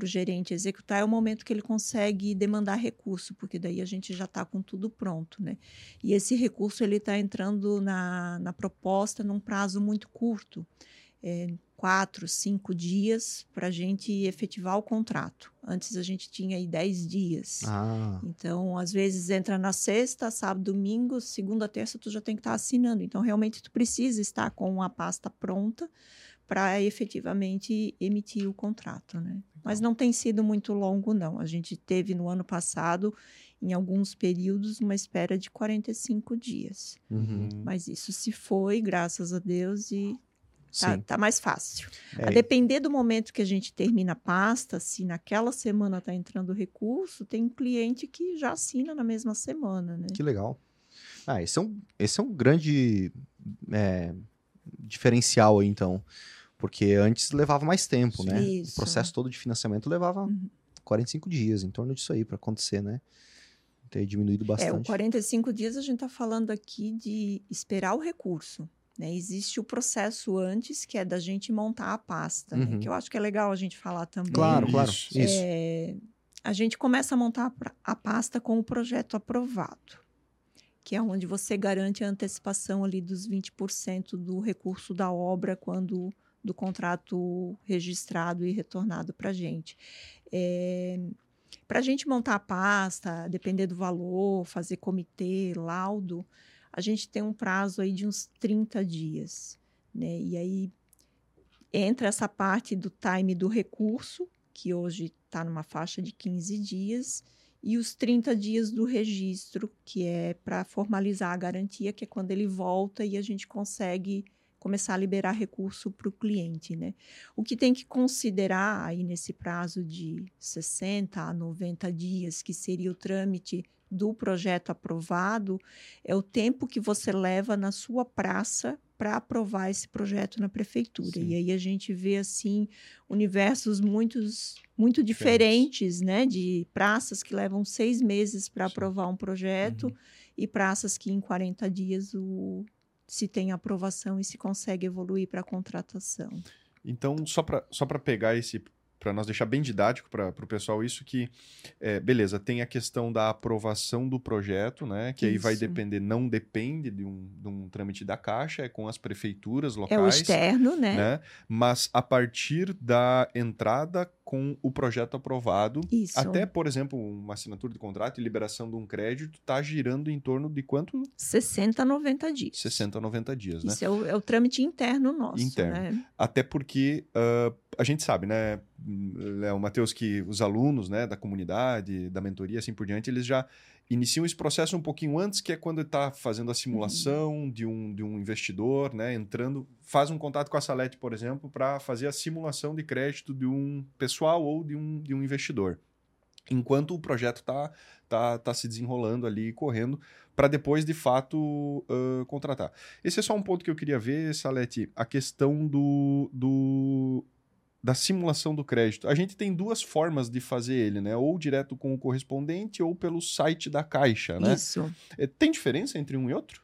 Speaker 2: o gerente executar, é o momento que ele consegue demandar recurso, porque daí a gente já está com tudo pronto, né? E esse recurso ele está entrando na, na proposta num prazo muito curto. É, quatro, cinco dias para a gente efetivar o contrato. Antes a gente tinha aí dez dias. Ah. Então, às vezes entra na sexta, sábado, domingo, segunda, terça, tu já tem que estar tá assinando. Então, realmente, tu precisa estar com a pasta pronta para efetivamente emitir o contrato, né? Mas não tem sido muito longo, não. A gente teve no ano passado, em alguns períodos, uma espera de 45 dias. Uhum. Mas isso se foi, graças a Deus, e Tá, tá, mais fácil. É. A depender do momento que a gente termina a pasta, se naquela semana está entrando o recurso, tem um cliente que já assina na mesma semana, né?
Speaker 1: Que legal. Ah, esse é um, esse é um grande é, diferencial aí, então. Porque antes levava mais tempo, né? Isso. O processo todo de financiamento levava uhum. 45 dias, em torno disso aí, para acontecer, né? Tem diminuído bastante. É, o
Speaker 2: 45 dias a gente está falando aqui de esperar o recurso. Né? Existe o processo antes, que é da gente montar a pasta, uhum. né? que eu acho que é legal a gente falar também.
Speaker 1: Claro, claro.
Speaker 2: É, a gente começa a montar a pasta com o projeto aprovado, que é onde você garante a antecipação ali dos 20% do recurso da obra quando do contrato registrado e retornado para a gente. É, para a gente montar a pasta, depender do valor, fazer comitê, laudo, a gente tem um prazo aí de uns 30 dias, né? E aí entra essa parte do time do recurso, que hoje está numa faixa de 15 dias, e os 30 dias do registro, que é para formalizar a garantia, que é quando ele volta e a gente consegue começar a liberar recurso para o cliente, né? O que tem que considerar aí nesse prazo de 60 a 90 dias, que seria o trâmite do projeto aprovado é o tempo que você leva na sua praça para aprovar esse projeto na prefeitura. Sim. E aí a gente vê assim universos muitos, muito diferentes, né? De praças que levam seis meses para aprovar um projeto uhum. e praças que em 40 dias o, se tem aprovação e se consegue evoluir para a contratação.
Speaker 4: Então, só para só pegar esse para nós deixar bem didático para o pessoal isso que é, beleza tem a questão da aprovação do projeto né que isso. aí vai depender não depende de um, de um trâmite da caixa é com as prefeituras locais
Speaker 2: é o externo né?
Speaker 4: né mas a partir da entrada com o projeto aprovado isso. até por exemplo uma assinatura de contrato e liberação de um crédito está girando em torno de quanto
Speaker 2: 60 a 90 dias
Speaker 4: 60 a 90 dias
Speaker 2: né isso é o, é o trâmite interno nosso
Speaker 4: interno
Speaker 2: né?
Speaker 4: até porque uh, a gente sabe né Léo, Matheus, que os alunos né, da comunidade, da mentoria, assim por diante, eles já iniciam esse processo um pouquinho antes, que é quando está fazendo a simulação uhum. de, um, de um investidor, né, entrando, faz um contato com a Salete, por exemplo, para fazer a simulação de crédito de um pessoal ou de um, de um investidor. Enquanto o projeto está tá, tá se desenrolando ali, correndo, para depois, de fato, uh, contratar. Esse é só um ponto que eu queria ver, Salete, a questão do, do da simulação do crédito. A gente tem duas formas de fazer ele, né? Ou direto com o correspondente ou pelo site da Caixa, né?
Speaker 2: Isso.
Speaker 4: É, tem diferença entre um e outro?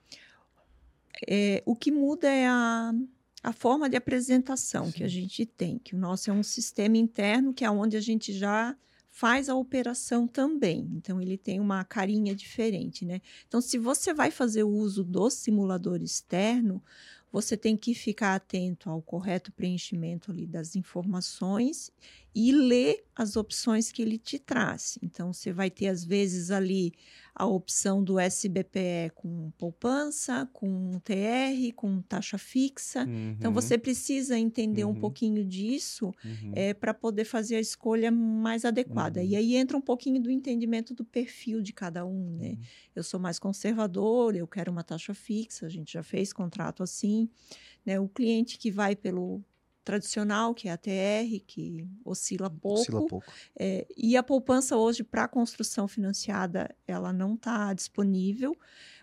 Speaker 2: É, o que muda é a, a forma de apresentação Sim. que a gente tem, que o nosso é um sistema interno que é onde a gente já faz a operação também. Então ele tem uma carinha diferente, né? Então se você vai fazer o uso do simulador externo, você tem que ficar atento ao correto preenchimento ali das informações e ler as opções que ele te traz. Então, você vai ter, às vezes, ali a opção do SBPE com poupança, com TR, com taxa fixa. Então, uhum. Então, você precisa entender uhum. um pouquinho disso uhum. é, para poder fazer a escolha mais adequada. E uhum. aí entra um pouquinho do entendimento do perfil de cada um, né? Uhum. Eu sou mais conservador, eu quero uma taxa fixa, a gente já fez contrato assim. Né? O cliente que vai pelo tradicional, que é a TR, que oscila pouco. Oscila pouco. É, e a poupança hoje, para construção financiada, ela não está disponível,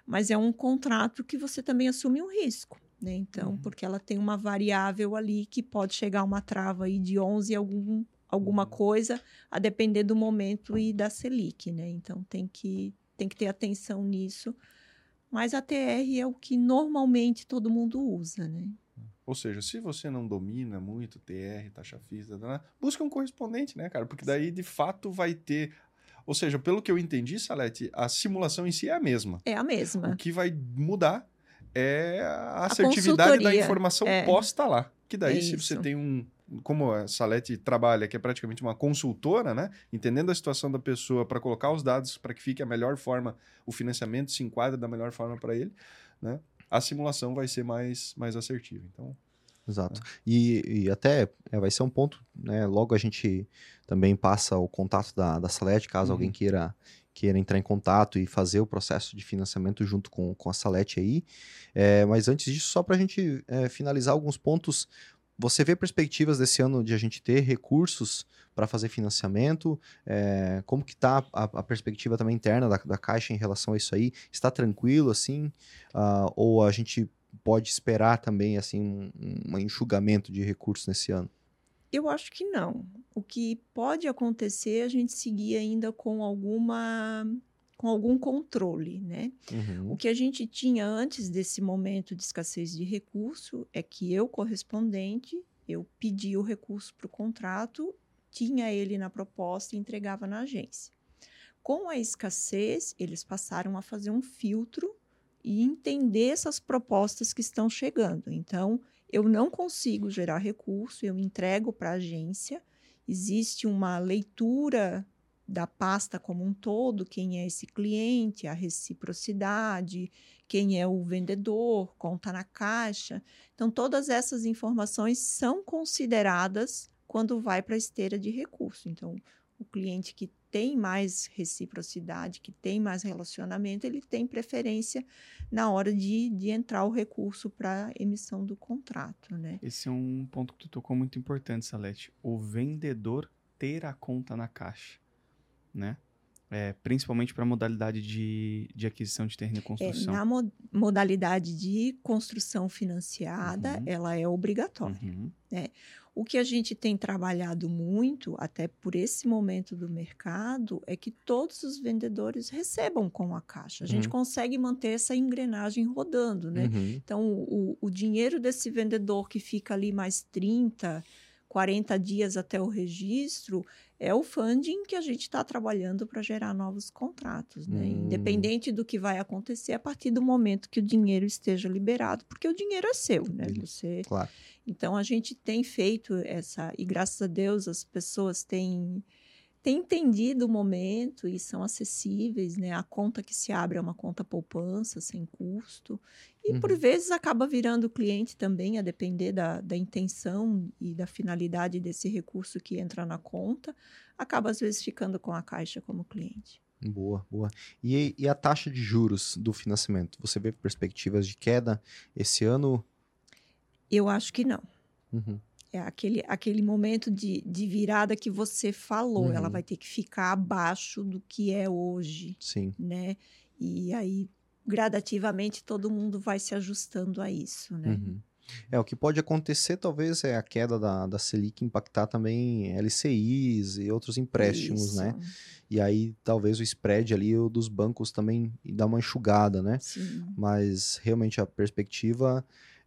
Speaker 2: mas é um contrato que você também assume um risco. Né? Então, uhum. porque ela tem uma variável ali que pode chegar a uma trava aí de 11 algum, alguma uhum. coisa, a depender do momento e da Selic, né? Então, tem que, tem que ter atenção nisso. Mas a TR é o que normalmente todo mundo usa, né?
Speaker 4: Ou seja, se você não domina muito TR, taxa fixa, busca um correspondente, né, cara? Porque daí, de fato, vai ter. Ou seja, pelo que eu entendi, Salete, a simulação em si é a mesma.
Speaker 2: É a mesma.
Speaker 4: O que vai mudar é a, assertividade da informação é. posta lá. Que daí, é se você tem um, como a Salete trabalha, que é praticamente uma consultora, né? Entendendo a situação da pessoa para colocar os dados para que fique a melhor forma, o financiamento se enquadra da melhor forma para ele, né? A simulação vai ser mais, mais assertiva. Então,
Speaker 1: Exato. É. E, e, até é, vai ser um ponto, né? Logo a gente também passa o contato da, da Salete, caso uhum. alguém queira queira entrar em contato e fazer o processo de financiamento junto com, com a Salete aí. É, mas antes disso, só para a gente é, finalizar alguns pontos você vê perspectivas desse ano de a gente ter recursos para fazer financiamento? É, como que está a, a, perspectiva também interna da, da, Caixa em relação a isso aí? Está tranquilo assim? Uh, ou a gente pode esperar também assim um, um enxugamento de recursos nesse ano?
Speaker 2: Eu acho que não. O que pode acontecer é a gente seguir ainda com alguma com algum controle, né? Uhum. O que a gente tinha antes desse momento de escassez de recurso é que eu, correspondente, eu pedi o recurso para o contrato, tinha ele na proposta e entregava na agência. Com a escassez, eles passaram a fazer um filtro e entender essas propostas que estão chegando. Então, eu não consigo gerar recurso, eu entrego para a agência, existe uma leitura da pasta como um todo, quem é esse cliente, a reciprocidade, quem é o vendedor, conta na caixa. Então, todas essas informações são consideradas quando vai para a esteira de recurso. Então, o cliente que tem mais reciprocidade, que tem mais relacionamento, ele tem preferência na hora de, de entrar o recurso para emissão do contrato, né?
Speaker 3: Esse é um ponto que tu tocou muito importante, Salete. O vendedor ter a conta na caixa né? É, principalmente para a modalidade de, de aquisição de terreno e construção.
Speaker 2: É, na mo modalidade de construção financiada, uhum. ela é obrigatória. Uhum. Né? O que a gente tem trabalhado muito, até por esse momento do mercado, é que todos os vendedores recebam com a caixa. A gente uhum. consegue manter essa engrenagem rodando, né? Uhum. Então, o, o dinheiro desse vendedor que fica ali mais 30, 40 dias até o registro, é o funding que a gente está trabalhando para gerar novos contratos, né? Hum. Independente do que vai acontecer a partir do momento que o dinheiro esteja liberado, porque o dinheiro é seu, né? Você...
Speaker 1: Claro.
Speaker 2: Então a gente tem feito essa e graças a Deus as pessoas têm têm entendido o momento e são acessíveis, né? A conta que se abre é uma conta poupança, sem custo. E uhum. por vezes acaba virando cliente também, a depender da, da intenção e da finalidade desse recurso que entra na conta, acaba às vezes ficando com a caixa como cliente.
Speaker 1: Boa, boa. E, e a taxa de juros do financiamento? Você vê perspectivas de queda esse ano?
Speaker 2: Eu acho que não. Uhum. É aquele, aquele momento de, de virada que você falou. Uhum. Ela vai ter que ficar abaixo do que é hoje.
Speaker 1: Sim.
Speaker 2: Né? E aí, gradativamente, todo mundo vai se ajustando a isso, né? Uhum.
Speaker 1: É, o que pode acontecer talvez é a queda da, da Selic impactar também LCIs e outros empréstimos, né? Isso. né? E aí talvez o spread ali o dos bancos também dá uma enxugada, né?
Speaker 2: Sim.
Speaker 1: Mas realmente a perspectiva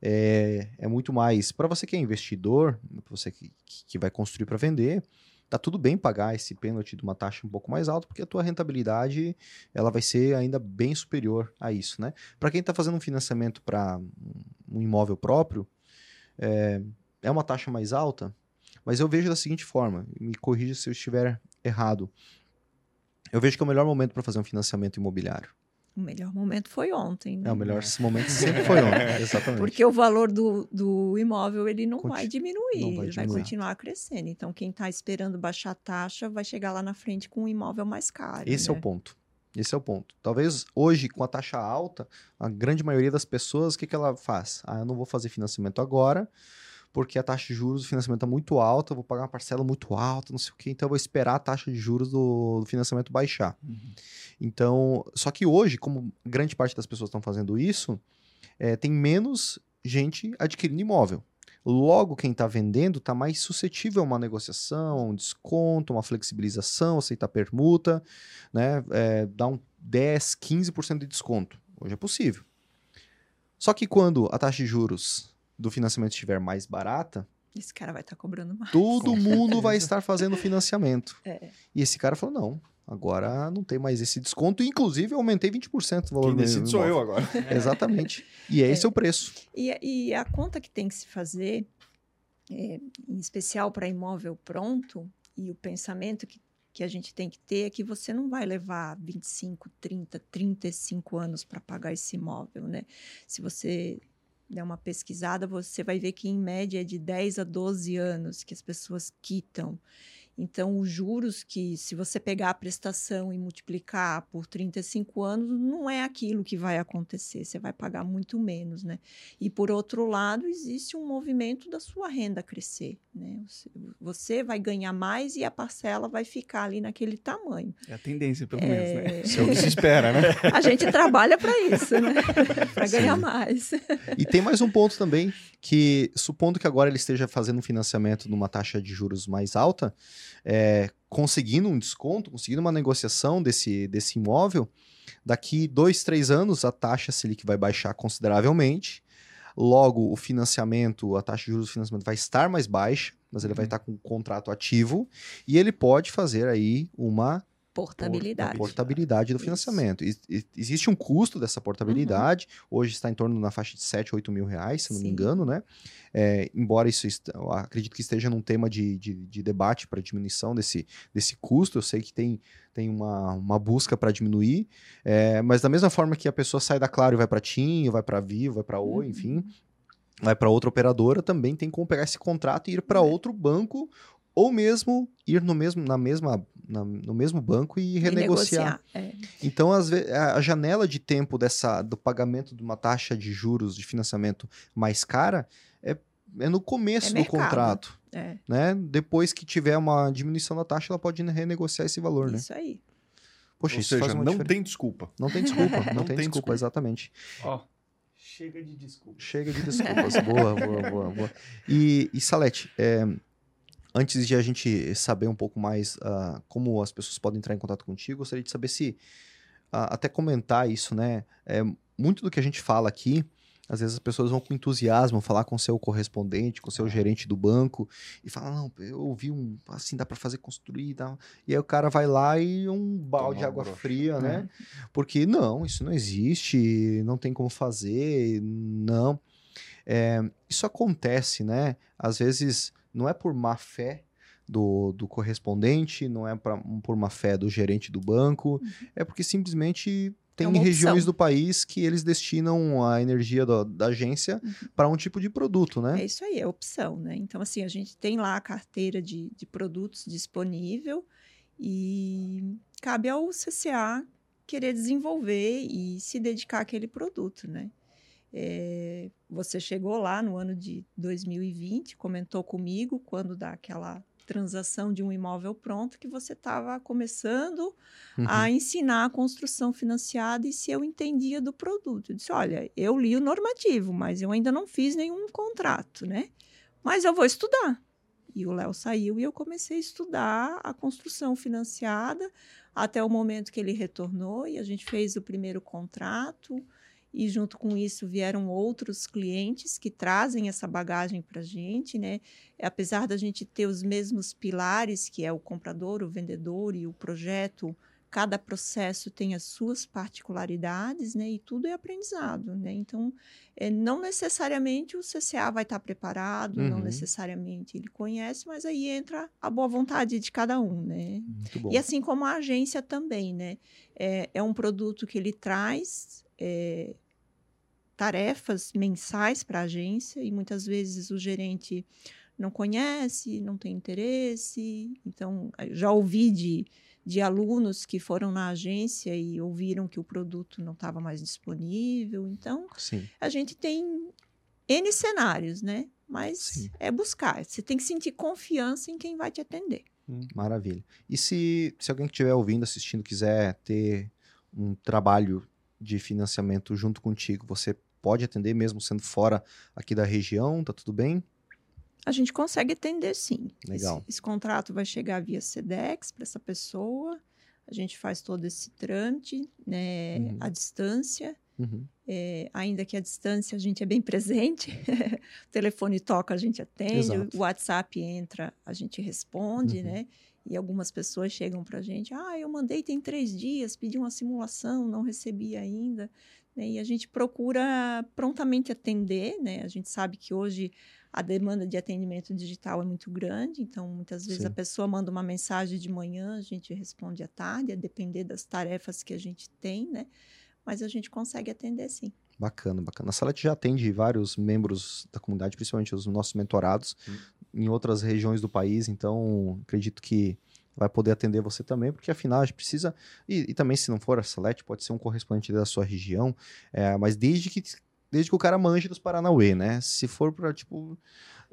Speaker 1: é, é muito mais. Para você que é investidor, você que, que vai construir para vender, tá tudo bem pagar esse pênalti de uma taxa um pouco mais alta, porque a tua rentabilidade ela vai ser ainda bem superior a isso, né? Para quem está fazendo um financiamento para um imóvel próprio, é, é uma taxa mais alta, mas eu vejo da seguinte forma, me corrija se eu estiver errado. Eu vejo que é o melhor momento para fazer um financiamento imobiliário.
Speaker 2: O melhor momento foi ontem. Né?
Speaker 1: É, o melhor momento sempre foi ontem, exatamente.
Speaker 2: Porque o valor do, do imóvel ele não vai diminuir, não vai ele vai continuar crescendo. Então, quem está esperando baixar a taxa vai chegar lá na frente com um imóvel mais caro.
Speaker 1: Esse
Speaker 2: né?
Speaker 1: é o ponto. Esse é o ponto. Talvez hoje, com a taxa alta, a grande maioria das pessoas, o que, que ela faz? Ah, eu não vou fazer financiamento agora, porque a taxa de juros do financiamento é muito alta, eu vou pagar uma parcela muito alta, não sei o quê, então eu vou esperar a taxa de juros do, do financiamento baixar. Uhum. Então, só que hoje, como grande parte das pessoas estão fazendo isso, é, tem menos gente adquirindo imóvel. Logo, quem está vendendo está mais suscetível a uma negociação, um desconto, uma flexibilização, aceitar permuta, né? É, dar um 10, 15% de desconto. Hoje é possível. Só que quando a taxa de juros do financiamento estiver mais barata,
Speaker 2: esse cara vai estar tá cobrando mais.
Speaker 1: Todo mundo vai estar fazendo financiamento. É. E esse cara falou: não, Agora não tem mais esse desconto. Inclusive, eu aumentei 20% o valor
Speaker 4: Quem decide sou eu agora.
Speaker 1: Exatamente. E é, é esse o preço.
Speaker 2: E, e, a conta que tem que se fazer, é, em especial para imóvel pronto, e o pensamento que, que a gente tem que ter é que você não vai levar 25, 30, 35 anos para pagar esse imóvel, né? Se você der uma pesquisada, você vai ver que, em média, é de 10 a 12 anos que as pessoas quitam. Então, os juros que, se você pegar a prestação e multiplicar por 35 anos, não é aquilo que vai acontecer, você vai pagar muito menos, né? E, por outro lado, existe um movimento da sua renda crescer, né? Você vai ganhar mais e a parcela vai ficar ali naquele tamanho.
Speaker 3: É a tendência, pelo é... menos, né?
Speaker 4: Isso é o que se espera, né?
Speaker 2: a gente trabalha para isso, né? para ganhar mais.
Speaker 1: E tem mais um ponto também, que supondo que agora ele esteja fazendo um financiamento numa taxa de juros mais alta, é, conseguindo um desconto, conseguindo uma negociação desse, desse imóvel, daqui dois, três anos a taxa Selic vai baixar consideravelmente. Logo, o financiamento, a taxa de juros do financiamento vai estar mais baixa, mas ele vai uhum. estar com o contrato ativo e ele pode fazer aí uma
Speaker 2: Portabilidade.
Speaker 1: portabilidade do financiamento. E, existe um custo dessa portabilidade. Uhum. Hoje está em torno na faixa de 7, 8 mil reais, se não Sim. me engano, né? É, embora isso, acredito que esteja num tema de, de, de debate para diminuição desse, desse custo. Eu sei que tem, tem uma, uma busca para diminuir. É, mas da mesma forma que a pessoa sai da Claro e vai para TIM, vai para Vivo, vai para Oi, uhum. enfim vai para outra operadora, também tem como pegar esse contrato e ir para é. outro banco ou mesmo ir no mesmo, na mesma, na, no mesmo banco e renegociar. E é. Então, às vezes, a janela de tempo dessa, do pagamento de uma taxa de juros de financiamento mais cara é, é no começo é do contrato. É. Né? Depois que tiver uma diminuição da taxa, ela pode renegociar esse valor.
Speaker 2: Isso
Speaker 1: né?
Speaker 2: aí.
Speaker 1: Poxa,
Speaker 4: Ou
Speaker 1: isso
Speaker 4: seja, não diferença. tem desculpa.
Speaker 1: Não tem desculpa, não, não tem, tem desculpa, desculpa, exatamente.
Speaker 3: Ó, oh, chega de desculpas.
Speaker 1: Chega de desculpas, boa, boa, boa, boa. E, e Salete, é, Antes de a gente saber um pouco mais uh, como as pessoas podem entrar em contato contigo, gostaria de saber se, uh, até comentar isso, né? É, muito do que a gente fala aqui, às vezes as pessoas vão com entusiasmo falar com seu correspondente, com seu gerente do banco e falam, não, eu ouvi um, assim, dá para fazer construir e tal. E aí o cara vai lá e um balde de água fria, né? É. Porque não, isso não existe, não tem como fazer, não. É, isso acontece, né? Às vezes não é por má fé do, do correspondente, não é pra, por má fé do gerente do banco, uhum. é porque simplesmente tem é regiões do país que eles destinam a energia do, da agência uhum. para um tipo de produto, né?
Speaker 2: É isso aí, é opção, né? Então, assim, a gente tem lá a carteira de, de produtos disponível e cabe ao CCA querer desenvolver e se dedicar àquele produto, né? É, você chegou lá no ano de 2020, comentou comigo quando dá aquela transação de um imóvel pronto que você estava começando uhum. a ensinar a construção financiada e se eu entendia do produto. Eu disse, olha, eu li o normativo, mas eu ainda não fiz nenhum contrato, né? Mas eu vou estudar. E o Léo saiu e eu comecei a estudar a construção financiada até o momento que ele retornou e a gente fez o primeiro contrato e junto com isso vieram outros clientes que trazem essa bagagem para a gente, né? Apesar da gente ter os mesmos pilares, que é o comprador, o vendedor e o projeto, cada processo tem as suas particularidades, né? E tudo é aprendizado, né? Então, é, não necessariamente o CCA vai estar preparado, uhum. não necessariamente ele conhece, mas aí entra a boa vontade de cada um, né? E assim como a agência também, né? É, é um produto que ele traz é, tarefas mensais para a agência e muitas vezes o gerente não conhece, não tem interesse. Então, já ouvi de, de alunos que foram na agência e ouviram que o produto não estava mais disponível. Então, Sim. a gente tem N cenários, né? Mas Sim. é buscar. Você tem que sentir confiança em quem vai te atender.
Speaker 1: Hum, maravilha. E se, se alguém que estiver ouvindo, assistindo, quiser ter um trabalho de financiamento junto contigo, você pode atender mesmo sendo fora aqui da região, tá tudo bem?
Speaker 2: A gente consegue atender sim.
Speaker 1: Legal.
Speaker 2: Esse, esse contrato vai chegar via SEDEX para essa pessoa. A gente faz todo esse trâmite, né, uhum. à distância. Uhum. É, ainda que a distância a gente é bem presente, o telefone toca, a gente atende, Exato. o WhatsApp entra, a gente responde, uhum. né? E algumas pessoas chegam para a gente, ah, eu mandei tem três dias, pedi uma simulação, não recebi ainda. Né? E a gente procura prontamente atender, né? A gente sabe que hoje a demanda de atendimento digital é muito grande, então muitas vezes sim. a pessoa manda uma mensagem de manhã, a gente responde à tarde, a depender das tarefas que a gente tem, né? Mas a gente consegue atender sim.
Speaker 1: Bacana, bacana. A Salete já atende vários membros da comunidade, principalmente os nossos mentorados, hum. em outras regiões do país, então acredito que vai poder atender você também, porque afinal a gente precisa, e, e também se não for a Salete, pode ser um correspondente da sua região, é, mas desde que, desde que o cara manje dos Paranauê, né? Se for para, tipo,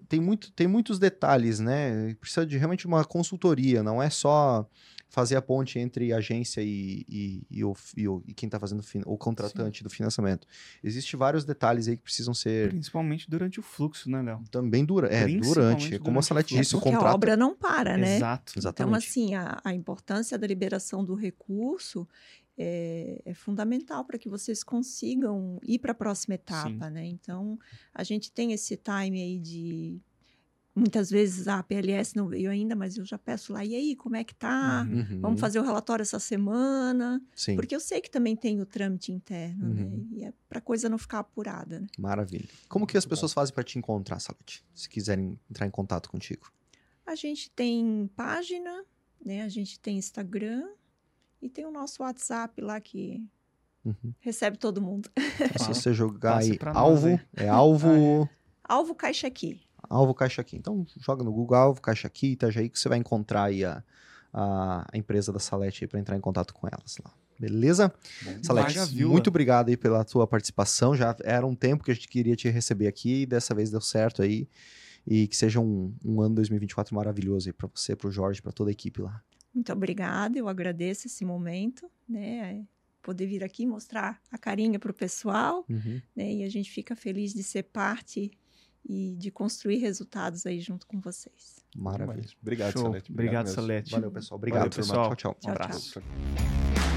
Speaker 1: tem, muito, tem muitos detalhes, né? Precisa de realmente uma consultoria, não é só fazer a ponte entre agência e, e, e, o, e, o, e quem está fazendo o contratante Sim. do financiamento. Existem vários detalhes aí que precisam ser.
Speaker 3: Principalmente durante o fluxo, né, Léo?
Speaker 1: Também dura. É, durante. Como a Salete disse,
Speaker 2: é
Speaker 1: o contrato.
Speaker 2: a obra não para, né?
Speaker 3: Exato.
Speaker 2: Exatamente. Então, assim, a, a importância da liberação do recurso é, é, fundamental para que vocês consigam ir para a próxima etapa, Sim. né? Então, a gente tem esse time aí de Muitas vezes a PLS não veio ainda, mas eu já peço lá, e aí, como é que tá? Uhum. Vamos fazer o relatório essa semana? Sim. Porque eu sei que também tem o trâmite interno, né? uhum. né? E é para a coisa não ficar apurada, né?
Speaker 1: Maravilha. Como que as pessoas fazem para te encontrar, Salete? Se quiserem entrar em contato contigo.
Speaker 2: A gente tem página, né? A gente tem Instagram e tem o nosso WhatsApp lá que uhum. recebe todo mundo.
Speaker 1: Se você jogar aí, alvo, nós, é alvo...
Speaker 2: Alvo Caixa Aqui.
Speaker 1: Alvo Caixa Aqui. Então, joga no Google Alvo Caixa Aqui, Itajaí, que você vai encontrar aí a, a, a empresa da Salete para entrar em contato com elas lá. Beleza? Bom, Salete, muito obrigado aí pela tua participação. Já era um tempo que a gente queria te receber aqui e dessa vez deu certo aí. E que seja um, um ano 2024 maravilhoso aí para você, para o Jorge, para toda a equipe lá.
Speaker 2: Muito obrigada, eu agradeço esse momento, né? Poder vir aqui mostrar a carinha para o pessoal, uhum. né? E a gente fica feliz de ser parte e de construir resultados aí junto com vocês.
Speaker 1: Maravilha.
Speaker 4: Obrigado,
Speaker 3: Show.
Speaker 4: Salete.
Speaker 3: Obrigado, Obrigado Salete.
Speaker 1: Valeu, pessoal. Obrigado, Valeu, pessoal.
Speaker 3: Tchau, tchau.
Speaker 2: Um abraço. Tchau.